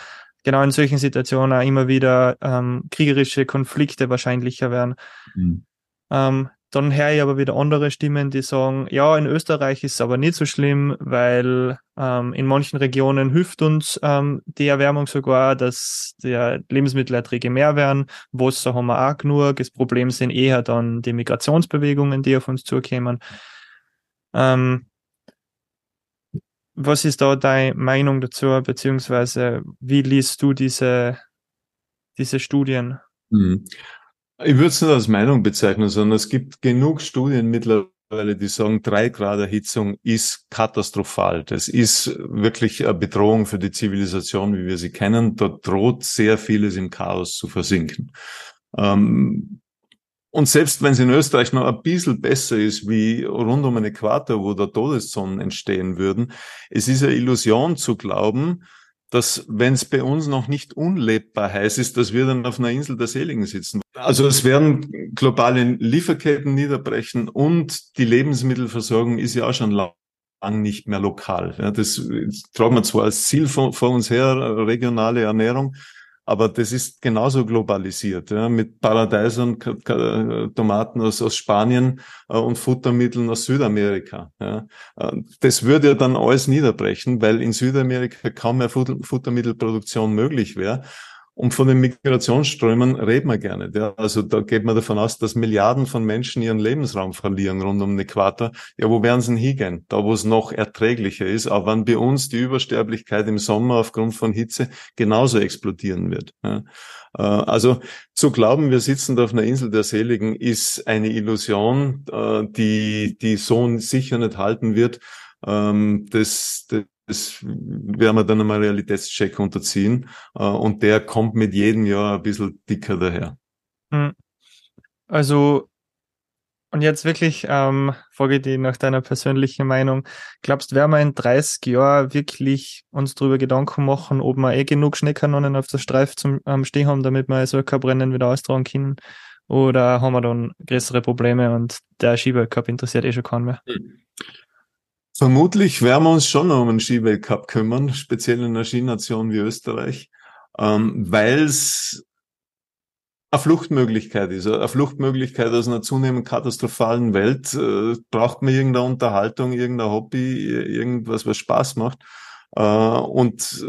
genau in solchen Situationen auch immer wieder ähm, kriegerische Konflikte wahrscheinlicher werden. Mhm. Ähm, dann höre ich aber wieder andere Stimmen, die sagen, ja, in Österreich ist es aber nicht so schlimm, weil ähm, in manchen Regionen hilft uns ähm, die Erwärmung sogar, dass die Lebensmittelerträge mehr werden. Wasser haben wir auch genug. Das Problem sind eher dann die Migrationsbewegungen, die auf uns zukommen. Ähm, was ist da deine Meinung dazu, beziehungsweise wie liest du diese, diese Studien? Ich würde es nicht als Meinung bezeichnen, sondern es gibt genug Studien mittlerweile, die sagen, drei Grad Erhitzung ist katastrophal. Das ist wirklich eine Bedrohung für die Zivilisation, wie wir sie kennen. Dort droht sehr vieles im Chaos zu versinken. Ähm, und selbst wenn es in Österreich noch ein bisschen besser ist, wie rund um den Äquator, wo da Todeszonen entstehen würden, es ist eine Illusion zu glauben, dass wenn es bei uns noch nicht unlebbar heiß ist, dass wir dann auf einer Insel der Seligen sitzen. Also es werden globale Lieferketten niederbrechen und die Lebensmittelversorgung ist ja auch schon lang nicht mehr lokal. Ja, das tragen wir zwar als Ziel vor, vor uns her, regionale Ernährung, aber das ist genauso globalisiert, ja, mit Paradeisern, Tomaten aus, aus Spanien äh, und Futtermitteln aus Südamerika. Ja. Äh, das würde ja dann alles niederbrechen, weil in Südamerika kaum mehr Futtermittelproduktion möglich wäre. Und von den Migrationsströmen reden wir gerne. Ja. Also da geht man davon aus, dass Milliarden von Menschen ihren Lebensraum verlieren rund um den Äquator. Ja, wo werden sie denn hingehen? Da, wo es noch erträglicher ist, auch wenn bei uns die Übersterblichkeit im Sommer aufgrund von Hitze genauso explodieren wird. Ja. Äh, also zu glauben, wir sitzen da auf einer Insel der Seligen, ist eine Illusion, äh, die, die so sicher nicht halten wird. Ähm, das, das das werden wir dann einmal Realitätscheck unterziehen. Äh, und der kommt mit jedem Jahr ein bisschen dicker daher. Hm. Also, und jetzt wirklich, ähm, frage ich dich nach deiner persönlichen Meinung. Glaubst du, werden wir in 30 Jahren wirklich uns darüber Gedanken machen, ob wir eh genug Schneekanonen auf der Streif zum ähm, Stehen haben, damit wir so ein Rennen wieder austragen können? Oder haben wir dann größere Probleme und der Skiweltcup interessiert eh schon keinen mehr? Hm. Vermutlich werden wir uns schon noch um einen Skiweltcup kümmern, speziell in einer Skination wie Österreich, ähm, weil es eine Fluchtmöglichkeit ist. Eine Fluchtmöglichkeit aus einer zunehmend katastrophalen Welt. Äh, braucht man irgendeine Unterhaltung, irgendein Hobby, irgendwas, was Spaß macht. Äh, und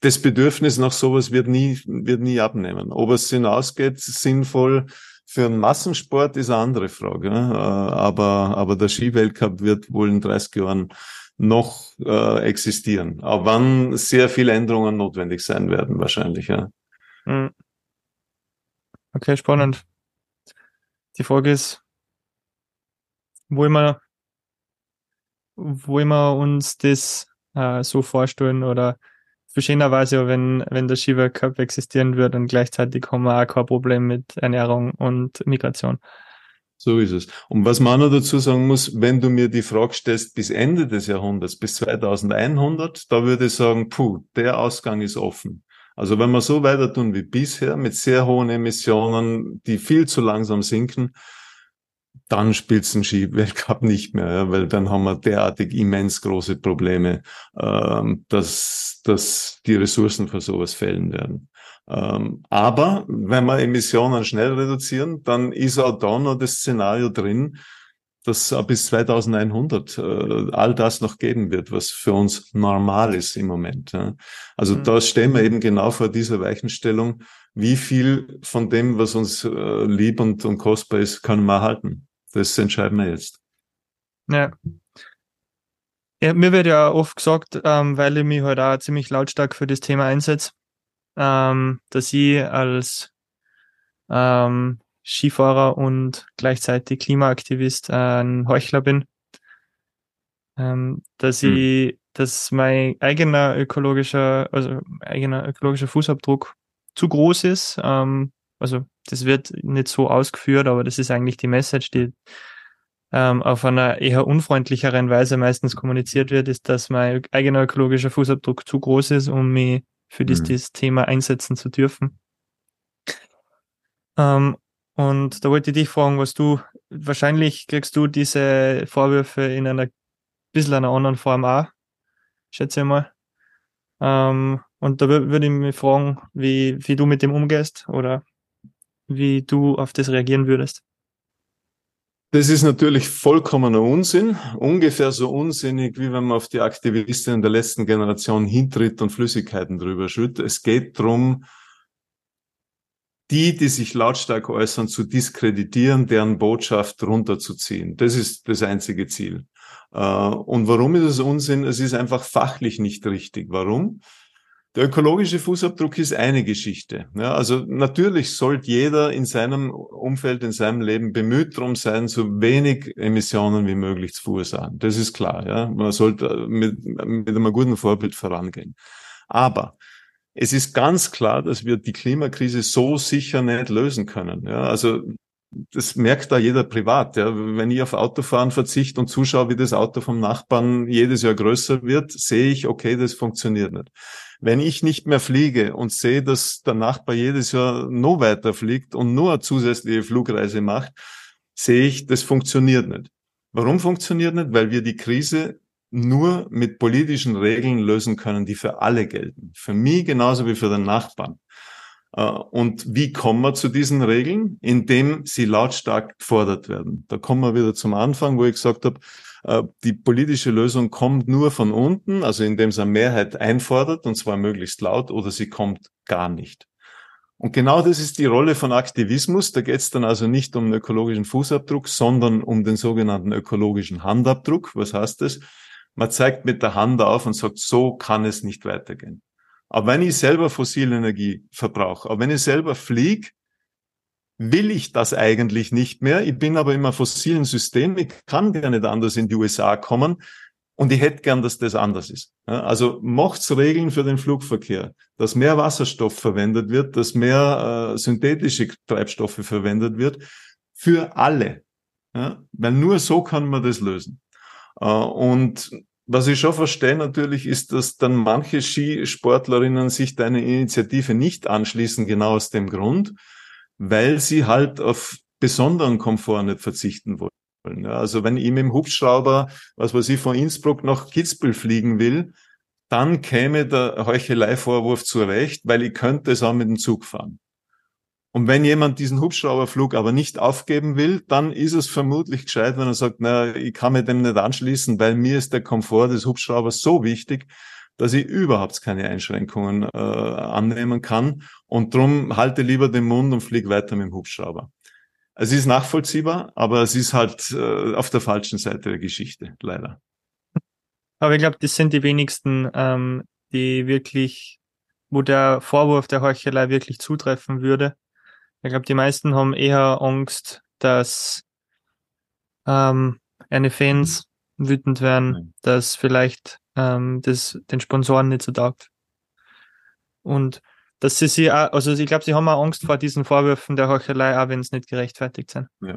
das Bedürfnis nach sowas wird nie, wird nie abnehmen. Ob es hinausgeht, sinnvoll für einen Massensport ist eine andere Frage. Ne? Aber, aber der Skiweltcup wird wohl in 30 Jahren noch äh, existieren. Aber wann sehr viele Änderungen notwendig sein werden, wahrscheinlich, ja. Hm. Okay, spannend. Die Frage ist, wo immer, wo immer uns das äh, so vorstellen oder schönerweise, wenn, wenn der Skiweltcup existieren wird und gleichzeitig haben wir auch kein Problem mit Ernährung und Migration. So ist es. Und was man noch dazu sagen muss, wenn du mir die Frage stellst, bis Ende des Jahrhunderts, bis 2100, da würde ich sagen, puh, der Ausgang ist offen. Also wenn wir so weiter tun wie bisher, mit sehr hohen Emissionen, die viel zu langsam sinken, dann spielt es ein Ski-Weltcup nicht mehr, ja, weil dann haben wir derartig immens große Probleme, ähm, dass, dass die Ressourcen für sowas fällen werden. Ähm, aber wenn wir Emissionen schnell reduzieren, dann ist auch da noch das Szenario drin, dass bis 2100 äh, all das noch geben wird, was für uns normal ist im Moment. Ja. Also mhm. da stehen wir eben genau vor dieser Weichenstellung, wie viel von dem, was uns äh, lieb und, und kostbar ist, können wir erhalten. Das entscheiden wir jetzt. Ja. ja mir wird ja oft gesagt, ähm, weil ich mich halt auch ziemlich lautstark für das Thema einsetze, ähm, dass ich als ähm, Skifahrer und gleichzeitig Klimaaktivist ein Heuchler bin. Ähm, dass hm. ich, dass mein eigener ökologischer, also eigener ökologischer Fußabdruck zu groß ist, ähm, also das wird nicht so ausgeführt, aber das ist eigentlich die Message, die ähm, auf einer eher unfreundlicheren Weise meistens kommuniziert wird, ist, dass mein eigener ökologischer Fußabdruck zu groß ist, um mich für mhm. dieses Thema einsetzen zu dürfen. Ähm, und da wollte ich dich fragen, was du, wahrscheinlich kriegst du diese Vorwürfe in einer bisschen einer anderen Form auch, schätze ich mal. Ähm, und da würde ich mich fragen, wie, wie du mit dem umgehst oder wie du auf das reagieren würdest. Das ist natürlich vollkommener Unsinn. Ungefähr so unsinnig, wie wenn man auf die Aktivistinnen der letzten Generation hintritt und Flüssigkeiten drüber schüttet. Es geht darum, die, die sich lautstark äußern, zu diskreditieren, deren Botschaft runterzuziehen. Das ist das einzige Ziel. Äh, und warum ist es Unsinn? Es ist einfach fachlich nicht richtig. Warum? Der ökologische Fußabdruck ist eine Geschichte. Ja, also natürlich sollte jeder in seinem Umfeld, in seinem Leben bemüht darum sein, so wenig Emissionen wie möglich zu verursachen. Das ist klar. Ja, man sollte mit, mit einem guten Vorbild vorangehen. Aber es ist ganz klar, dass wir die Klimakrise so sicher nicht lösen können. Ja, also das merkt da jeder privat. Ja. Wenn ich auf Autofahren verzichte und zuschaue, wie das Auto vom Nachbarn jedes Jahr größer wird, sehe ich, okay, das funktioniert nicht. Wenn ich nicht mehr fliege und sehe, dass der Nachbar jedes Jahr noch weiter fliegt und nur eine zusätzliche Flugreise macht, sehe ich, das funktioniert nicht. Warum funktioniert nicht? Weil wir die Krise nur mit politischen Regeln lösen können, die für alle gelten. Für mich genauso wie für den Nachbarn. Äh, und wie kommen wir zu diesen Regeln? Indem sie lautstark gefordert werden. Da kommen wir wieder zum Anfang, wo ich gesagt habe, die politische Lösung kommt nur von unten, also indem sie eine Mehrheit einfordert, und zwar möglichst laut, oder sie kommt gar nicht. Und genau das ist die Rolle von Aktivismus. Da geht es dann also nicht um den ökologischen Fußabdruck, sondern um den sogenannten ökologischen Handabdruck. Was heißt das? Man zeigt mit der Hand auf und sagt, so kann es nicht weitergehen. Aber wenn ich selber fossile Energie verbrauche, aber wenn ich selber fliege, will ich das eigentlich nicht mehr. Ich bin aber im fossilen System. Ich kann gar nicht anders in die USA kommen. Und ich hätte gern, dass das anders ist. Also macht's Regeln für den Flugverkehr, dass mehr Wasserstoff verwendet wird, dass mehr äh, synthetische Treibstoffe verwendet wird, für alle. Ja? Weil nur so kann man das lösen. Äh, und was ich schon verstehe natürlich ist, dass dann manche Skisportlerinnen sich deine Initiative nicht anschließen, genau aus dem Grund, weil sie halt auf besonderen Komfort nicht verzichten wollen. Also wenn ich mit dem Hubschrauber, was weiß ich, von Innsbruck nach Kitzbühel fliegen will, dann käme der Heuchelei-Vorwurf zurecht, weil ich könnte es auch mit dem Zug fahren. Und wenn jemand diesen Hubschrauberflug aber nicht aufgeben will, dann ist es vermutlich gescheit, wenn er sagt, na, ich kann mir dem nicht anschließen, weil mir ist der Komfort des Hubschraubers so wichtig, dass ich überhaupt keine Einschränkungen äh, annehmen kann. Und drum halte lieber den Mund und fliege weiter mit dem Hubschrauber. Es ist nachvollziehbar, aber es ist halt äh, auf der falschen Seite der Geschichte, leider. Aber ich glaube, das sind die wenigsten, ähm, die wirklich, wo der Vorwurf der Heuchelei wirklich zutreffen würde. Ich glaube, die meisten haben eher Angst, dass ähm, eine Fans wütend werden, dass vielleicht ähm, das den Sponsoren nicht so taugt. Und dass sie sie auch, also ich glaube, sie haben auch Angst vor diesen Vorwürfen der Heuchelei, auch wenn es nicht gerechtfertigt sind. Ja.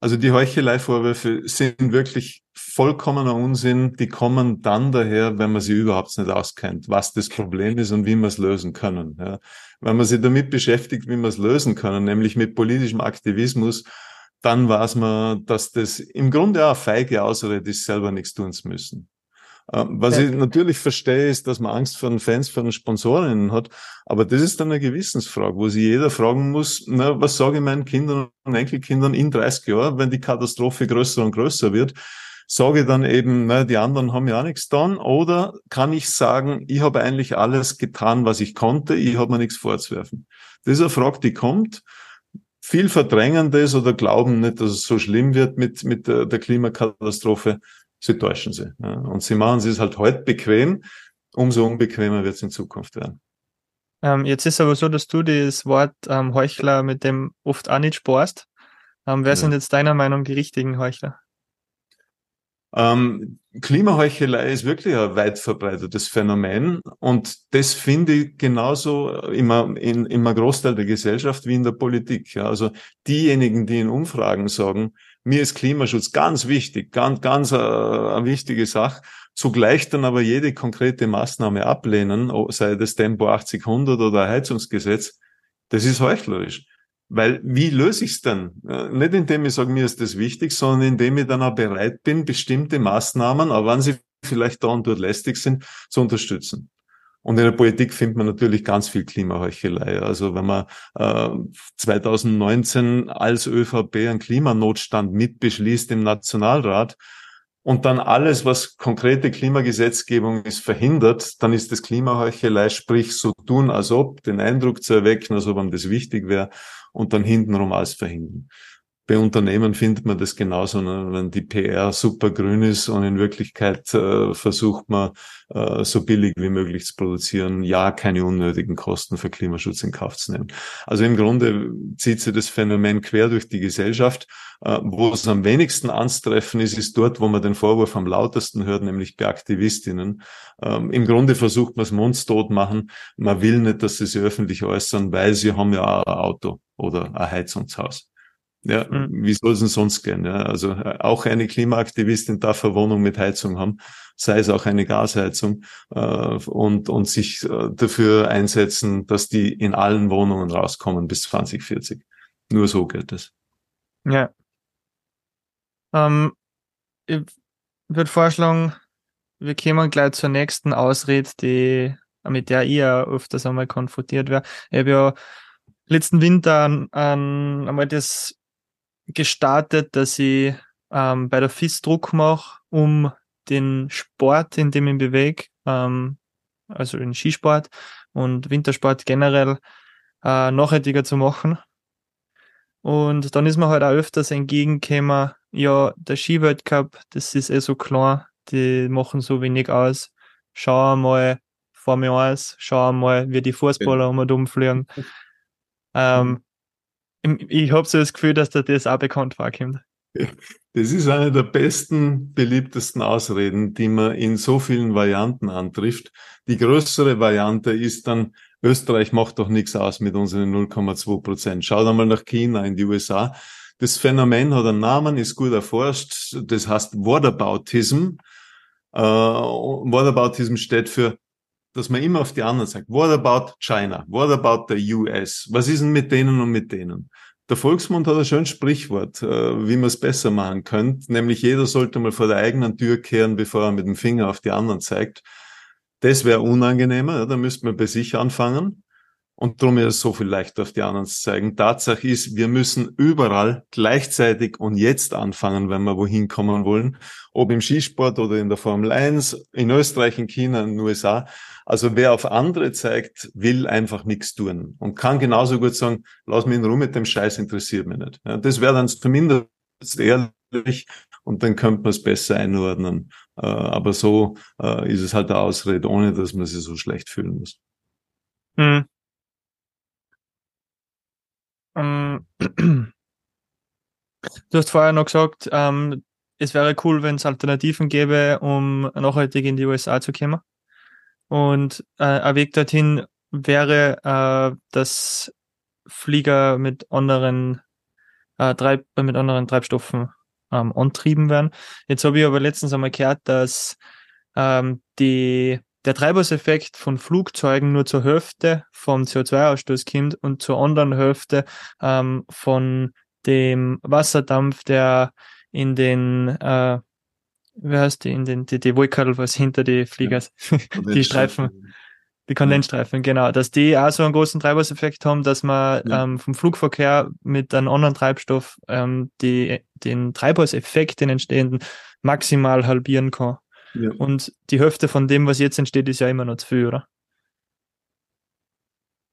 Also die Heuchelei-Vorwürfe sind wirklich vollkommener Unsinn. Die kommen dann daher, wenn man sie überhaupt nicht auskennt, was das Problem ist und wie wir es lösen können. Ja. Wenn man sich damit beschäftigt, wie wir es lösen können, nämlich mit politischem Aktivismus, dann weiß man, dass das im Grunde auch feige Ausrede ist, selber nichts tun zu müssen. Ähm, was ich natürlich verstehe, ist, dass man Angst vor den Fans, vor den Sponsorinnen hat. Aber das ist dann eine Gewissensfrage, wo sich jeder fragen muss, na, was sage ich meinen Kindern und Enkelkindern in 30 Jahren, wenn die Katastrophe größer und größer wird? Sage ich dann eben, na, die anderen haben ja auch nichts getan. Oder kann ich sagen, ich habe eigentlich alles getan, was ich konnte, ich habe mir nichts vorzuwerfen. Das ist eine Frage, die kommt. Viel verdrängen das oder glauben nicht, dass es so schlimm wird mit, mit der, der Klimakatastrophe sie täuschen sie. Ja. Und sie machen es halt heute bequem, umso unbequemer wird es in Zukunft werden. Ähm, jetzt ist aber so, dass du das Wort ähm, Heuchler mit dem oft auch nicht sparst. Ähm, wer ja. sind jetzt deiner Meinung die richtigen Heuchler? Ähm, Klimaheuchelei ist wirklich ein weit verbreitetes Phänomen und das finde ich genauso immer in, in einem Großteil der Gesellschaft wie in der Politik. Ja. Also diejenigen, die in Umfragen sagen, mir ist Klimaschutz ganz wichtig, ganz, ganz äh, eine wichtige Sache. Zugleich dann aber jede konkrete Maßnahme ablehnen, sei das Tempo 80-100 oder Heizungsgesetz, das ist heuchlerisch. Weil wie löse ich es denn? Äh, nicht indem ich sage, mir ist das wichtig, sondern indem ich dann auch bereit bin, bestimmte Maßnahmen, auch wenn sie vielleicht da und dort lästig sind, zu unterstützen. Und in der Politik findet man natürlich ganz viel Klimaheuchelei. Also wenn man äh, 2019 als ÖVP einen Klimanotstand mitbeschließt im Nationalrat und dann alles, was konkrete Klimagesetzgebung ist, verhindert, dann ist das Klimaheuchelei, sprich so tun, als ob, den Eindruck zu erwecken, als ob einem das wichtig wäre und dann hintenrum alles verhindern. Bei Unternehmen findet man das genauso, ne? wenn die PR super grün ist und in Wirklichkeit äh, versucht man äh, so billig wie möglich zu produzieren, ja keine unnötigen Kosten für Klimaschutz in Kauf zu nehmen. Also im Grunde zieht sich das Phänomen quer durch die Gesellschaft. Äh, wo es am wenigsten anzutreffen ist, ist dort, wo man den Vorwurf am lautesten hört, nämlich bei Aktivistinnen. Ähm, Im Grunde versucht man es mundstot machen. Man will nicht, dass sie sich öffentlich äußern, weil sie haben ja auch ein Auto oder ein Heizungshaus. Ja, mhm. wie soll es denn sonst gehen? Ja? Also äh, auch eine Klimaaktivistin darf eine Wohnung mit Heizung haben, sei es auch eine Gasheizung, äh, und, und sich äh, dafür einsetzen, dass die in allen Wohnungen rauskommen bis 2040. Nur so geht es. Ja. Ähm, ich würde vorschlagen, wir kommen gleich zur nächsten Ausrede, die, mit der ich ja öfters einmal konfrontiert wäre. Ich habe ja letzten Winter an, an, einmal das gestartet, dass ich ähm, bei der FIS Druck mache, um den Sport, in dem ich bewege, ähm, also den Skisport und Wintersport generell, äh, nachhaltiger zu machen. Und dann ist mir halt auch öfters entgegengekommen, ja, der Skiweltcup, das ist eh so klar, die machen so wenig aus. Schau einmal Formel 1, schau einmal, wie die Fußballer um und um fliegen. Ähm, ich habe so das Gefühl, dass dir das auch bekannt vorkommt. Das ist eine der besten, beliebtesten Ausreden, die man in so vielen Varianten antrifft. Die größere Variante ist dann, Österreich macht doch nichts aus mit unseren 0,2 Prozent. Schau da mal nach China, in die USA. Das Phänomen hat einen Namen, ist gut erforscht. Das heißt Whataboutism. Äh, Whataboutism steht für dass man immer auf die anderen sagt, what about China? What about the US? Was ist denn mit denen und mit denen? Der Volksmund hat ein schönes Sprichwort, äh, wie man es besser machen könnte, nämlich jeder sollte mal vor der eigenen Tür kehren, bevor er mit dem Finger auf die anderen zeigt. Das wäre unangenehmer, da müsste man bei sich anfangen. Und darum ist es so viel leichter auf die anderen zu zeigen. Tatsache ist, wir müssen überall gleichzeitig und jetzt anfangen, wenn wir wohin kommen wollen. Ob im Skisport oder in der Formel 1, in Österreich, in China, in den USA. Also wer auf andere zeigt, will einfach nichts tun und kann genauso gut sagen, lass mich in Ruhe mit dem Scheiß, interessiert mich nicht. Ja, das wäre dann zumindest ehrlich und dann könnte man es besser einordnen. Äh, aber so äh, ist es halt eine Ausrede, ohne dass man sich so schlecht fühlen muss. Hm. Ähm, du hast vorher noch gesagt, ähm, es wäre cool, wenn es Alternativen gäbe, um nachhaltig in die USA zu kommen. Und äh, ein Weg dorthin wäre, äh, dass Flieger mit anderen, äh, Treib mit anderen Treibstoffen ähm, antrieben werden. Jetzt habe ich aber letztens einmal gehört, dass ähm, die der Treibhauseffekt von Flugzeugen nur zur Hälfte vom CO2-Ausstoß kommt und zur anderen Hälfte ähm, von dem Wasserdampf, der in den, äh, wie heißt die, in den, die, die Wolkerl, was hinter die Flieger, ja, die Streifen, die Kondensstreifen, genau, dass die auch so einen großen Treibhauseffekt haben, dass man ja. ähm, vom Flugverkehr mit einem anderen Treibstoff ähm, die, den Treibhauseffekt, den entstehenden, maximal halbieren kann. Ja. Und die Hälfte von dem, was jetzt entsteht, ist ja immer noch zu viel, oder?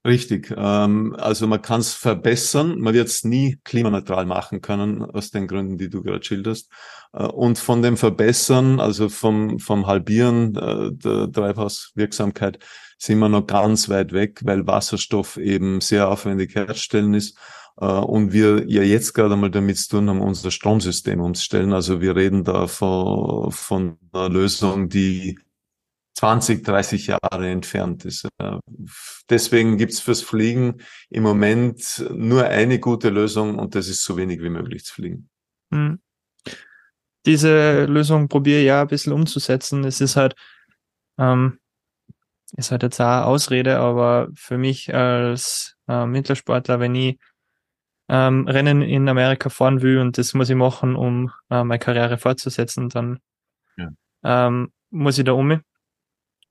Richtig. Ähm, also man kann es verbessern. Man wird es nie klimaneutral machen können, aus den Gründen, die du gerade schilderst. Äh, und von dem Verbessern, also vom, vom Halbieren äh, der Treibhauswirksamkeit, sind wir noch ganz weit weg, weil Wasserstoff eben sehr aufwendig herzustellen ist und wir ja jetzt gerade einmal damit zu tun haben, unser Stromsystem umzustellen. Also wir reden da von, von einer Lösung, die 20, 30 Jahre entfernt ist. Äh, deswegen gibt's fürs Fliegen im Moment nur eine gute Lösung und das ist so wenig wie möglich zu fliegen. Hm. Diese Lösung probiere ich ja ein bisschen umzusetzen. Es ist halt, ähm, ist halt jetzt eine Ausrede, aber für mich als äh, Mittelsportler, wenn ich ähm, Rennen in Amerika fahren will und das muss ich machen, um äh, meine Karriere fortzusetzen, dann ja. ähm, muss ich da um.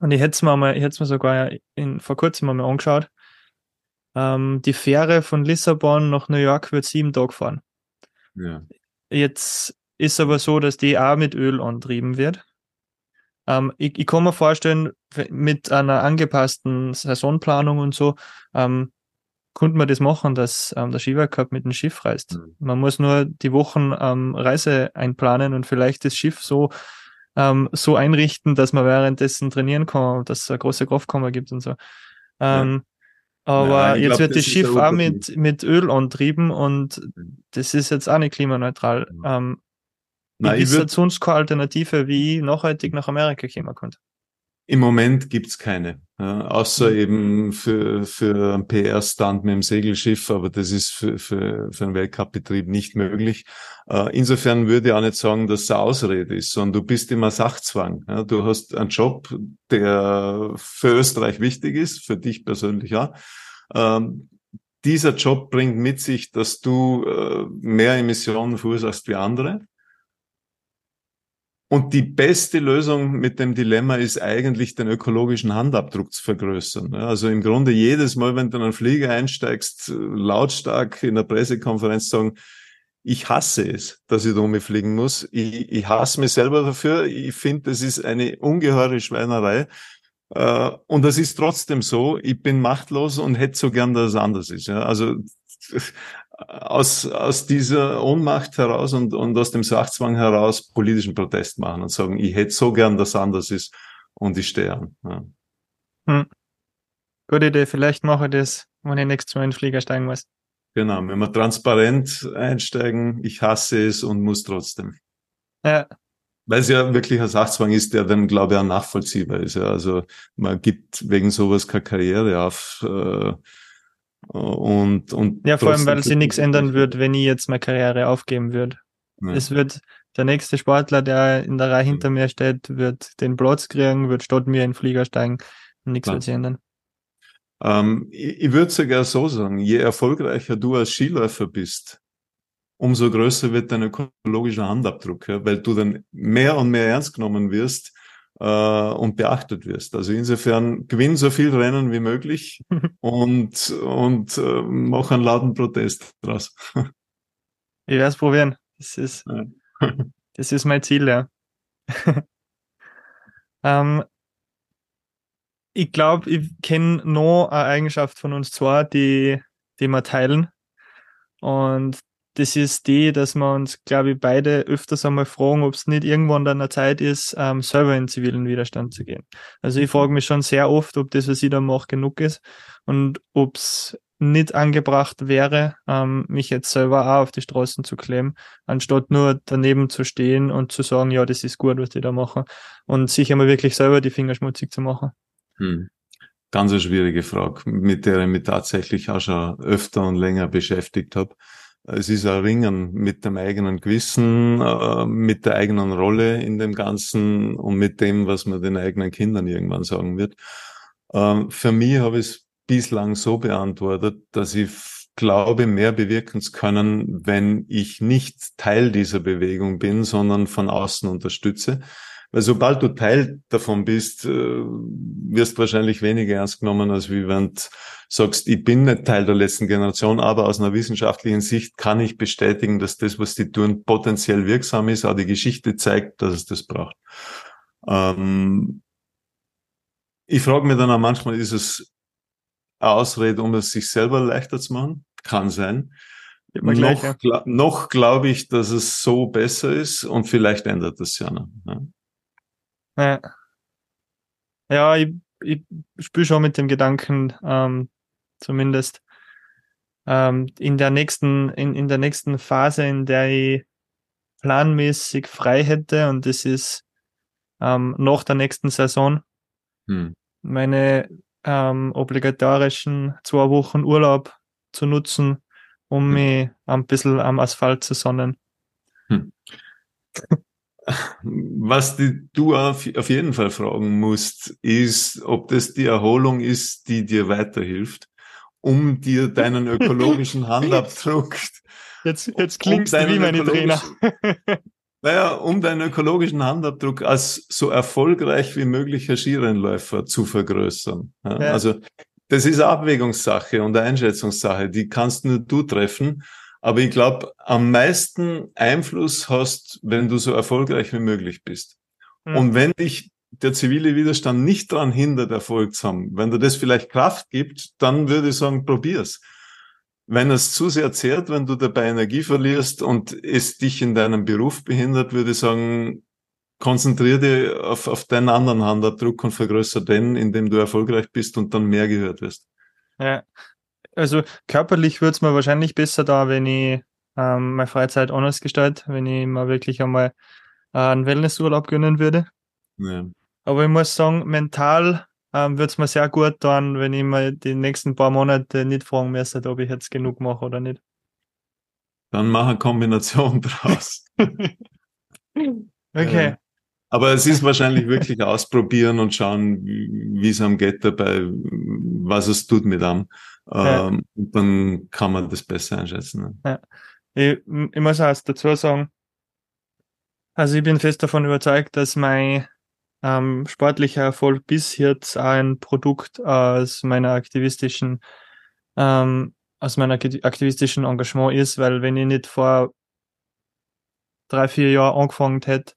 Und ich hätte es mir, mal, ich hätte mir sogar in, vor kurzem mal angeschaut. Ähm, die Fähre von Lissabon nach New York wird sieben Tage fahren. Ja. Jetzt ist aber so, dass die auch mit Öl antrieben wird. Ähm, ich, ich kann mir vorstellen, mit einer angepassten Saisonplanung und so, ähm, konnte man das machen, dass ähm, der Skiweltcup mit dem Schiff reist. Mhm. Man muss nur die Wochen ähm, Reise einplanen und vielleicht das Schiff so ähm, so einrichten, dass man währenddessen trainieren kann, dass es eine große Kraftkammer gibt und so. Ähm, ja. Aber ja, jetzt glaub, wird das Schiff auch mit, mit Öl antrieben und das ist jetzt auch nicht klimaneutral. Mhm. Ähm, Nein, ich wüsste sonst keine Alternative, wie ich nachhaltig nach Amerika kommen könnte. Im Moment gibt's keine, ja, außer mhm. eben für, für einen PR-Stand mit dem Segelschiff, aber das ist für, für, für einen Weltcup-Betrieb nicht möglich. Äh, insofern würde ich auch nicht sagen, dass es eine Ausrede ist, sondern du bist immer Sachzwang. Ja. Du hast einen Job, der für Österreich wichtig ist, für dich persönlich auch. Ähm, dieser Job bringt mit sich, dass du äh, mehr Emissionen verursachst wie andere. Und die beste Lösung mit dem Dilemma ist eigentlich, den ökologischen Handabdruck zu vergrößern. Also im Grunde jedes Mal, wenn du in einen Flieger einsteigst, lautstark in der Pressekonferenz sagen, ich hasse es, dass ich da umfliegen muss. Ich, ich hasse mich selber dafür. Ich finde, das ist eine ungeheure Schweinerei. Äh, und das ist trotzdem so. Ich bin machtlos und hätte so gern, dass es anders ist. Also aus, aus dieser Ohnmacht heraus und, und aus dem Sachzwang heraus politischen Protest machen und sagen, ich hätte so gern, dass anders ist und ich stehe an. Ja. Hm. Gute Idee, vielleicht mache ich das, wenn ich nächstes Mal in den Flieger steigen muss. Genau, wenn wir transparent einsteigen, ich hasse es und muss trotzdem. Ja. Weil es ja wirklich ein Sachzwang ist, der dann, glaube ich, auch nachvollziehbar ist. Ja. Also man gibt wegen sowas keine Karriere auf. Äh, und, und ja, vor allem, weil sie nichts ändern wird, wenn ich jetzt meine Karriere aufgeben würde. Ja. Es wird der nächste Sportler, der in der Reihe hinter mir steht, wird den Platz kriegen, wird statt mir in den Flieger steigen und nichts wird sich ändern. Ähm, ich, ich würde sogar so sagen, je erfolgreicher du als Skiläufer bist, umso größer wird dein ökologischer Handabdruck, ja, weil du dann mehr und mehr ernst genommen wirst äh, und beachtet wirst. Also insofern gewinn so viel Rennen wie möglich und, und äh, mach einen lauten Protest draus. ich werde es probieren. Das ist, das ist mein Ziel, ja. ähm, ich glaube, ich kenne noch eine Eigenschaft von uns zwei, die, die wir teilen. Und das ist die, dass wir uns, glaube ich, beide öfters einmal fragen, ob es nicht irgendwann dann eine Zeit ist, ähm, selber in zivilen Widerstand zu gehen. Also ich frage mich schon sehr oft, ob das, was ich da mache, genug ist und ob es nicht angebracht wäre, ähm, mich jetzt selber auch auf die Straßen zu kleben, anstatt nur daneben zu stehen und zu sagen, ja, das ist gut, was ich da mache und sich einmal wirklich selber die Finger schmutzig zu machen. Hm. Ganz eine schwierige Frage, mit der ich mich tatsächlich auch schon öfter und länger beschäftigt habe. Es ist ein Ringen mit dem eigenen Gewissen, äh, mit der eigenen Rolle in dem Ganzen und mit dem, was man den eigenen Kindern irgendwann sagen wird. Ähm, für mich habe ich es bislang so beantwortet, dass ich glaube, mehr bewirken zu können, wenn ich nicht Teil dieser Bewegung bin, sondern von außen unterstütze. Weil sobald du Teil davon bist, äh, wirst wahrscheinlich weniger ernst genommen, als wie wenn du sagst, ich bin nicht Teil der letzten Generation, aber aus einer wissenschaftlichen Sicht kann ich bestätigen, dass das, was die tun, potenziell wirksam ist. Auch die Geschichte zeigt, dass es das braucht. Ähm ich frage mich dann auch manchmal, ist es eine Ausrede, um es sich selber leichter zu machen? Kann sein. Noch, noch glaube ich, dass es so besser ist und vielleicht ändert das ja noch. Ja. Ja, ja ich, ich spüre schon mit dem Gedanken, ähm, zumindest ähm, in der nächsten, in, in der nächsten Phase, in der ich planmäßig frei hätte, und das ist ähm, nach der nächsten Saison, hm. meine ähm, obligatorischen zwei Wochen Urlaub zu nutzen, um hm. mich ein bisschen am Asphalt zu sonnen. Hm. Was die, du auf, auf jeden Fall fragen musst, ist, ob das die Erholung ist, die dir weiterhilft, um dir deinen ökologischen Handabdruck. Jetzt, jetzt klingst um du wie meine Trainer. naja, um deinen ökologischen Handabdruck als so erfolgreich wie möglicher Skirennläufer zu vergrößern. Ja, ja. Also, das ist Abwägungssache und eine Einschätzungssache, die kannst nur du treffen. Aber ich glaube, am meisten Einfluss hast, wenn du so erfolgreich wie möglich bist. Mhm. Und wenn dich der zivile Widerstand nicht daran hindert, Erfolg zu haben, wenn dir das vielleicht Kraft gibt, dann würde ich sagen, probier's. wenn es zu sehr zehrt, wenn du dabei Energie verlierst und es dich in deinem Beruf behindert, würde ich sagen, konzentriere dich auf, auf deinen anderen Handabdruck und vergrößere den, indem du erfolgreich bist und dann mehr gehört wirst. Ja, also körperlich würde es mir wahrscheinlich besser da, wenn ich ähm, meine Freizeit anders gestalte, wenn ich mal wirklich einmal äh, einen Wellnessurlaub gönnen würde. Ja. Aber ich muss sagen, mental ähm, würde es mir sehr gut tun, wenn ich mal die nächsten paar Monate nicht fragen müsste, ob ich jetzt genug mache oder nicht. Dann mach eine Kombination draus. okay. Äh, aber es ist wahrscheinlich wirklich ausprobieren und schauen, wie es am geht dabei, was es tut mit einem. Ja. Ähm, und dann kann man das besser einschätzen. Ne? Ja. Ich, ich muss auch dazu sagen, also ich bin fest davon überzeugt, dass mein ähm, sportlicher Erfolg bis jetzt ein Produkt aus meiner aktivistischen, ähm, aus meiner aktivistischen Engagement ist, weil wenn ich nicht vor drei, vier Jahren angefangen hätte,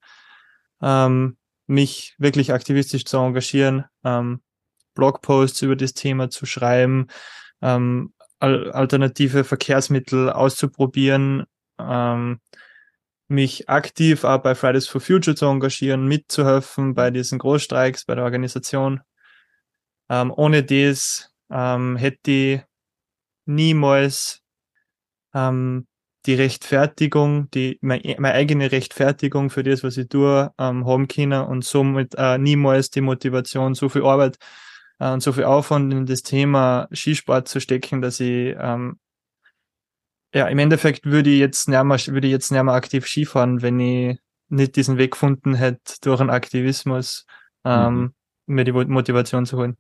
ähm, mich wirklich aktivistisch zu engagieren, ähm, Blogposts über das Thema zu schreiben, ähm, alternative Verkehrsmittel auszuprobieren, ähm, mich aktiv auch bei Fridays for Future zu engagieren, mitzuhelfen bei diesen Großstreiks, bei der Organisation. Ähm, ohne das ähm, hätte ich niemals ähm, die Rechtfertigung, die meine, meine eigene Rechtfertigung für das, was ich tue, ähm, haben können und somit äh, niemals die Motivation, so viel Arbeit äh, und so viel Aufwand in das Thema Skisport zu stecken, dass ich ähm, ja, im Endeffekt würde ich jetzt nicht mehr, würde ich jetzt nicht mehr aktiv Skifahren, wenn ich nicht diesen Weg gefunden hätte, durch einen Aktivismus ähm, mhm. mir die Motivation zu holen.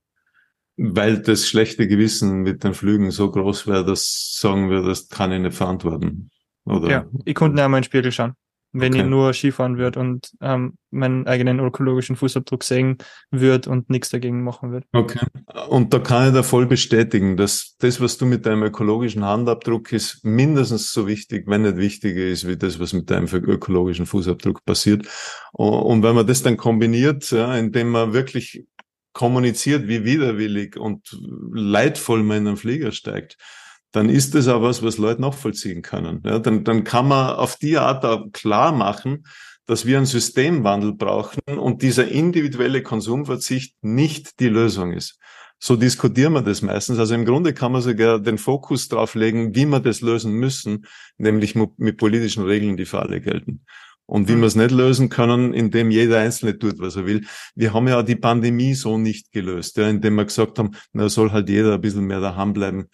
Weil das schlechte Gewissen mit den Flügen so groß wäre, dass sagen wir, das kann ich nicht verantworten. Oder? Ja, ich konnte nicht einmal in den Spiegel schauen wenn okay. ich nur Skifahren würde und ähm, meinen eigenen ökologischen Fußabdruck sehen würde und nichts dagegen machen würde. Okay. Und da kann ich da voll bestätigen, dass das, was du mit deinem ökologischen Handabdruck ist, mindestens so wichtig, wenn nicht wichtiger ist, wie das, was mit deinem ökologischen Fußabdruck passiert. Und wenn man das dann kombiniert, ja, indem man wirklich kommuniziert, wie widerwillig und leidvoll man in einen Flieger steigt, dann ist das auch was, was Leute nachvollziehen können. Ja, dann, dann kann man auf die Art auch klar machen, dass wir einen Systemwandel brauchen und dieser individuelle Konsumverzicht nicht die Lösung ist. So diskutieren wir das meistens. Also im Grunde kann man sogar den Fokus drauf legen, wie wir das lösen müssen, nämlich mit politischen Regeln, die für alle gelten. Und wie mhm. wir es nicht lösen können, indem jeder Einzelne tut, was er will. Wir haben ja die Pandemie so nicht gelöst, ja, indem wir gesagt haben, na soll halt jeder ein bisschen mehr daheim bleiben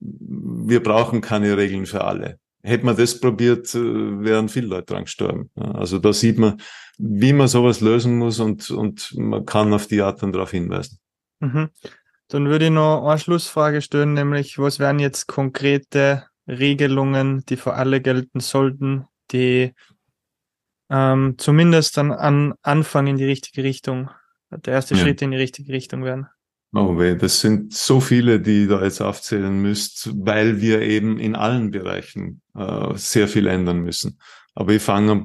wir brauchen keine Regeln für alle. Hätte man das probiert, äh, wären viele Leute dran gestorben. Also da sieht man, wie man sowas lösen muss und, und man kann auf die Art dann darauf hinweisen. Mhm. Dann würde ich noch eine Schlussfrage stellen, nämlich was wären jetzt konkrete Regelungen, die für alle gelten sollten, die ähm, zumindest dann an Anfang in die richtige Richtung, der erste ja. Schritt in die richtige Richtung wären? Oh weh, das sind so viele, die da jetzt aufzählen müsst, weil wir eben in allen Bereichen äh, sehr viel ändern müssen. Aber ich fange,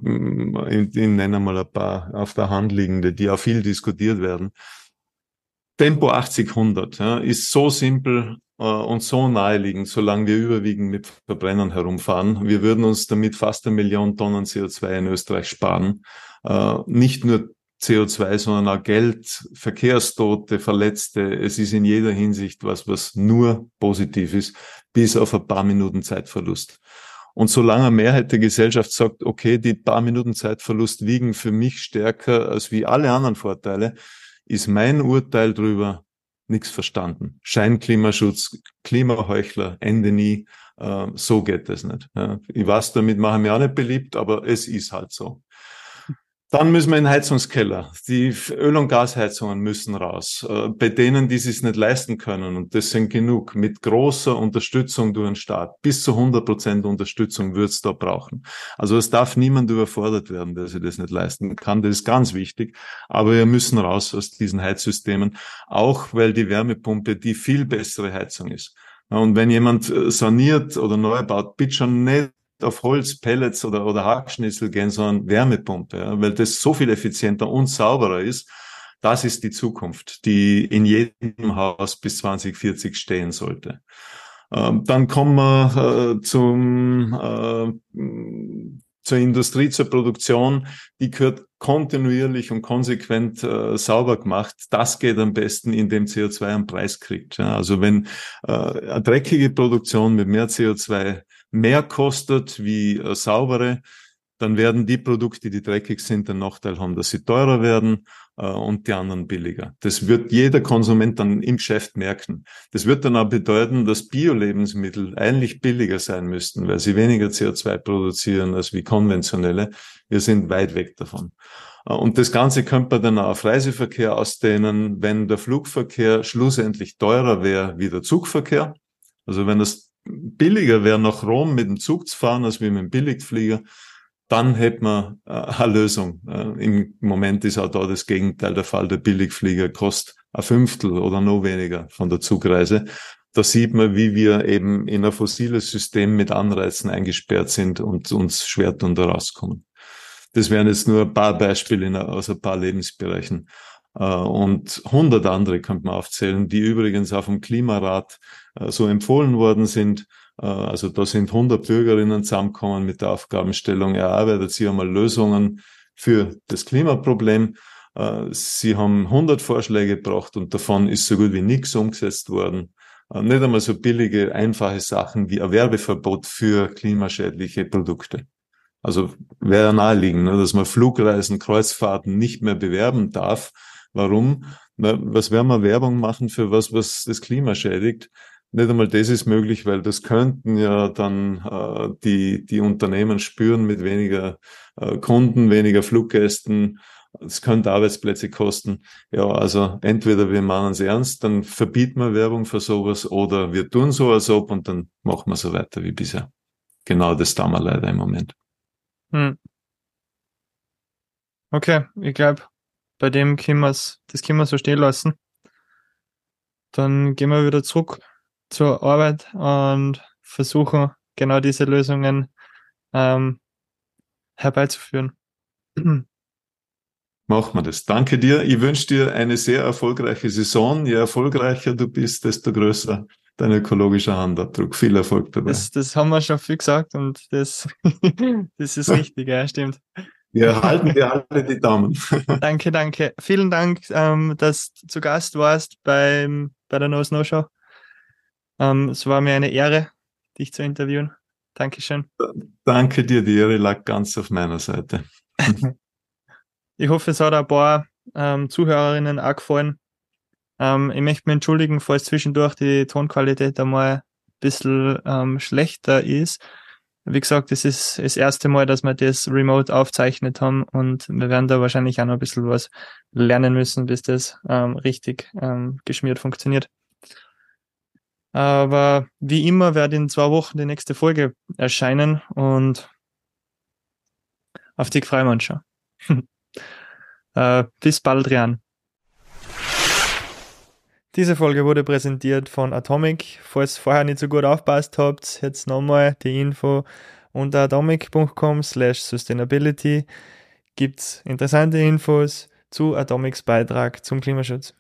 ich, ich nenne mal ein paar auf der Hand liegende, die auch viel diskutiert werden. Tempo 80-100 ja, ist so simpel äh, und so naheliegend, solange wir überwiegend mit Verbrennern herumfahren. Wir würden uns damit fast eine Million Tonnen CO2 in Österreich sparen. Äh, nicht nur CO2, sondern auch Geld, Verkehrstote, Verletzte. Es ist in jeder Hinsicht was, was nur positiv ist, bis auf ein paar Minuten Zeitverlust. Und solange eine Mehrheit der Gesellschaft sagt, okay, die paar Minuten Zeitverlust wiegen für mich stärker als wie alle anderen Vorteile, ist mein Urteil drüber nichts verstanden. Scheinklimaschutz, Klimaheuchler, Ende nie, äh, so geht es nicht. Ja. Ich weiß, damit mache ich mich auch nicht beliebt, aber es ist halt so. Dann müssen wir in den Heizungskeller. Die Öl- und Gasheizungen müssen raus. Äh, bei denen, die es nicht leisten können, und das sind genug, mit großer Unterstützung durch den Staat, bis zu 100 Prozent Unterstützung wird es da brauchen. Also es darf niemand überfordert werden, der sich das nicht leisten kann. Das ist ganz wichtig. Aber wir müssen raus aus diesen Heizsystemen, auch weil die Wärmepumpe die viel bessere Heizung ist. Und wenn jemand äh, saniert oder neu baut, bitte schon nicht auf Holz, Pellets oder, oder Hackschnitzel gehen, sondern Wärmepumpe, ja, weil das so viel effizienter und sauberer ist. Das ist die Zukunft, die in jedem Haus bis 2040 stehen sollte. Ähm, dann kommen wir äh, zum, äh, zur Industrie, zur Produktion. Die gehört kontinuierlich und konsequent äh, sauber gemacht. Das geht am besten, indem CO2 einen Preis kriegt. Ja, also wenn äh, eine dreckige Produktion mit mehr CO2 mehr kostet wie äh, saubere, dann werden die Produkte, die dreckig sind, den Nachteil haben, dass sie teurer werden äh, und die anderen billiger. Das wird jeder Konsument dann im Geschäft merken. Das wird dann auch bedeuten, dass Bio-Lebensmittel eigentlich billiger sein müssten, weil sie weniger CO2 produzieren als wie konventionelle. Wir sind weit weg davon. Äh, und das Ganze könnte man dann auch auf Reiseverkehr ausdehnen, wenn der Flugverkehr schlussendlich teurer wäre wie der Zugverkehr. Also wenn es billiger wäre, nach Rom mit dem Zug zu fahren, als mit dem Billigflieger, dann hätte man äh, eine Lösung. Äh, Im Moment ist auch da das Gegenteil der Fall. Der Billigflieger kostet ein Fünftel oder noch weniger von der Zugreise. Da sieht man, wie wir eben in ein fossiles System mit Anreizen eingesperrt sind und uns schwer tun, da rauskommen. Das wären jetzt nur ein paar Beispiele aus ein paar Lebensbereichen. Äh, und hundert andere könnte man aufzählen, die übrigens auf dem Klimarat so empfohlen worden sind äh, also da sind 100 Bürgerinnen zusammengekommen mit der Aufgabenstellung, erarbeitet sie einmal Lösungen für das Klimaproblem. Äh, sie haben 100 Vorschläge gebracht und davon ist so gut wie nichts umgesetzt worden. Äh, nicht einmal so billige, einfache Sachen wie ein Werbeverbot für klimaschädliche Produkte. Also wäre naheliegend, ne, dass man Flugreisen, Kreuzfahrten nicht mehr bewerben darf. Warum? Was werden wir Werbung machen für was, was das Klima schädigt? Nicht einmal das ist möglich, weil das könnten ja dann äh, die, die Unternehmen spüren mit weniger äh, Kunden, weniger Fluggästen. Es könnte Arbeitsplätze kosten. Ja, also entweder wir machen es ernst, dann verbieten wir Werbung für sowas oder wir tun so als ob und dann machen wir so weiter wie bisher. Genau das tun wir leider im Moment. Hm. Okay, ich glaube, bei dem können wir das können wir so stehen lassen. Dann gehen wir wieder zurück zur Arbeit und versuchen genau diese Lösungen ähm, herbeizuführen. Machen wir das. Danke dir. Ich wünsche dir eine sehr erfolgreiche Saison. Je erfolgreicher du bist, desto größer dein ökologischer Handabdruck. Viel Erfolg dabei. Das, das haben wir schon viel gesagt und das, das ist richtig, ja, stimmt. Wir halten dir alle die Daumen. danke, danke. Vielen Dank, ähm, dass du zu Gast warst beim, bei der No Snow Show. Ähm, es war mir eine Ehre, dich zu interviewen. Dankeschön. Danke dir, die Ehre lag ganz auf meiner Seite. ich hoffe, es hat ein paar ähm, Zuhörerinnen auch gefallen. Ähm, ich möchte mich entschuldigen, falls zwischendurch die Tonqualität einmal ein bisschen ähm, schlechter ist. Wie gesagt, es ist das erste Mal, dass wir das remote aufzeichnet haben und wir werden da wahrscheinlich auch noch ein bisschen was lernen müssen, bis das ähm, richtig ähm, geschmiert funktioniert. Aber wie immer wird in zwei Wochen die nächste Folge erscheinen und auf die freuen wir uns schon. äh, bis bald, Rian. Diese Folge wurde präsentiert von Atomic. Falls vorher nicht so gut aufpasst habt, jetzt nochmal die Info unter atomic.com slash sustainability gibt's interessante Infos zu Atomics Beitrag zum Klimaschutz.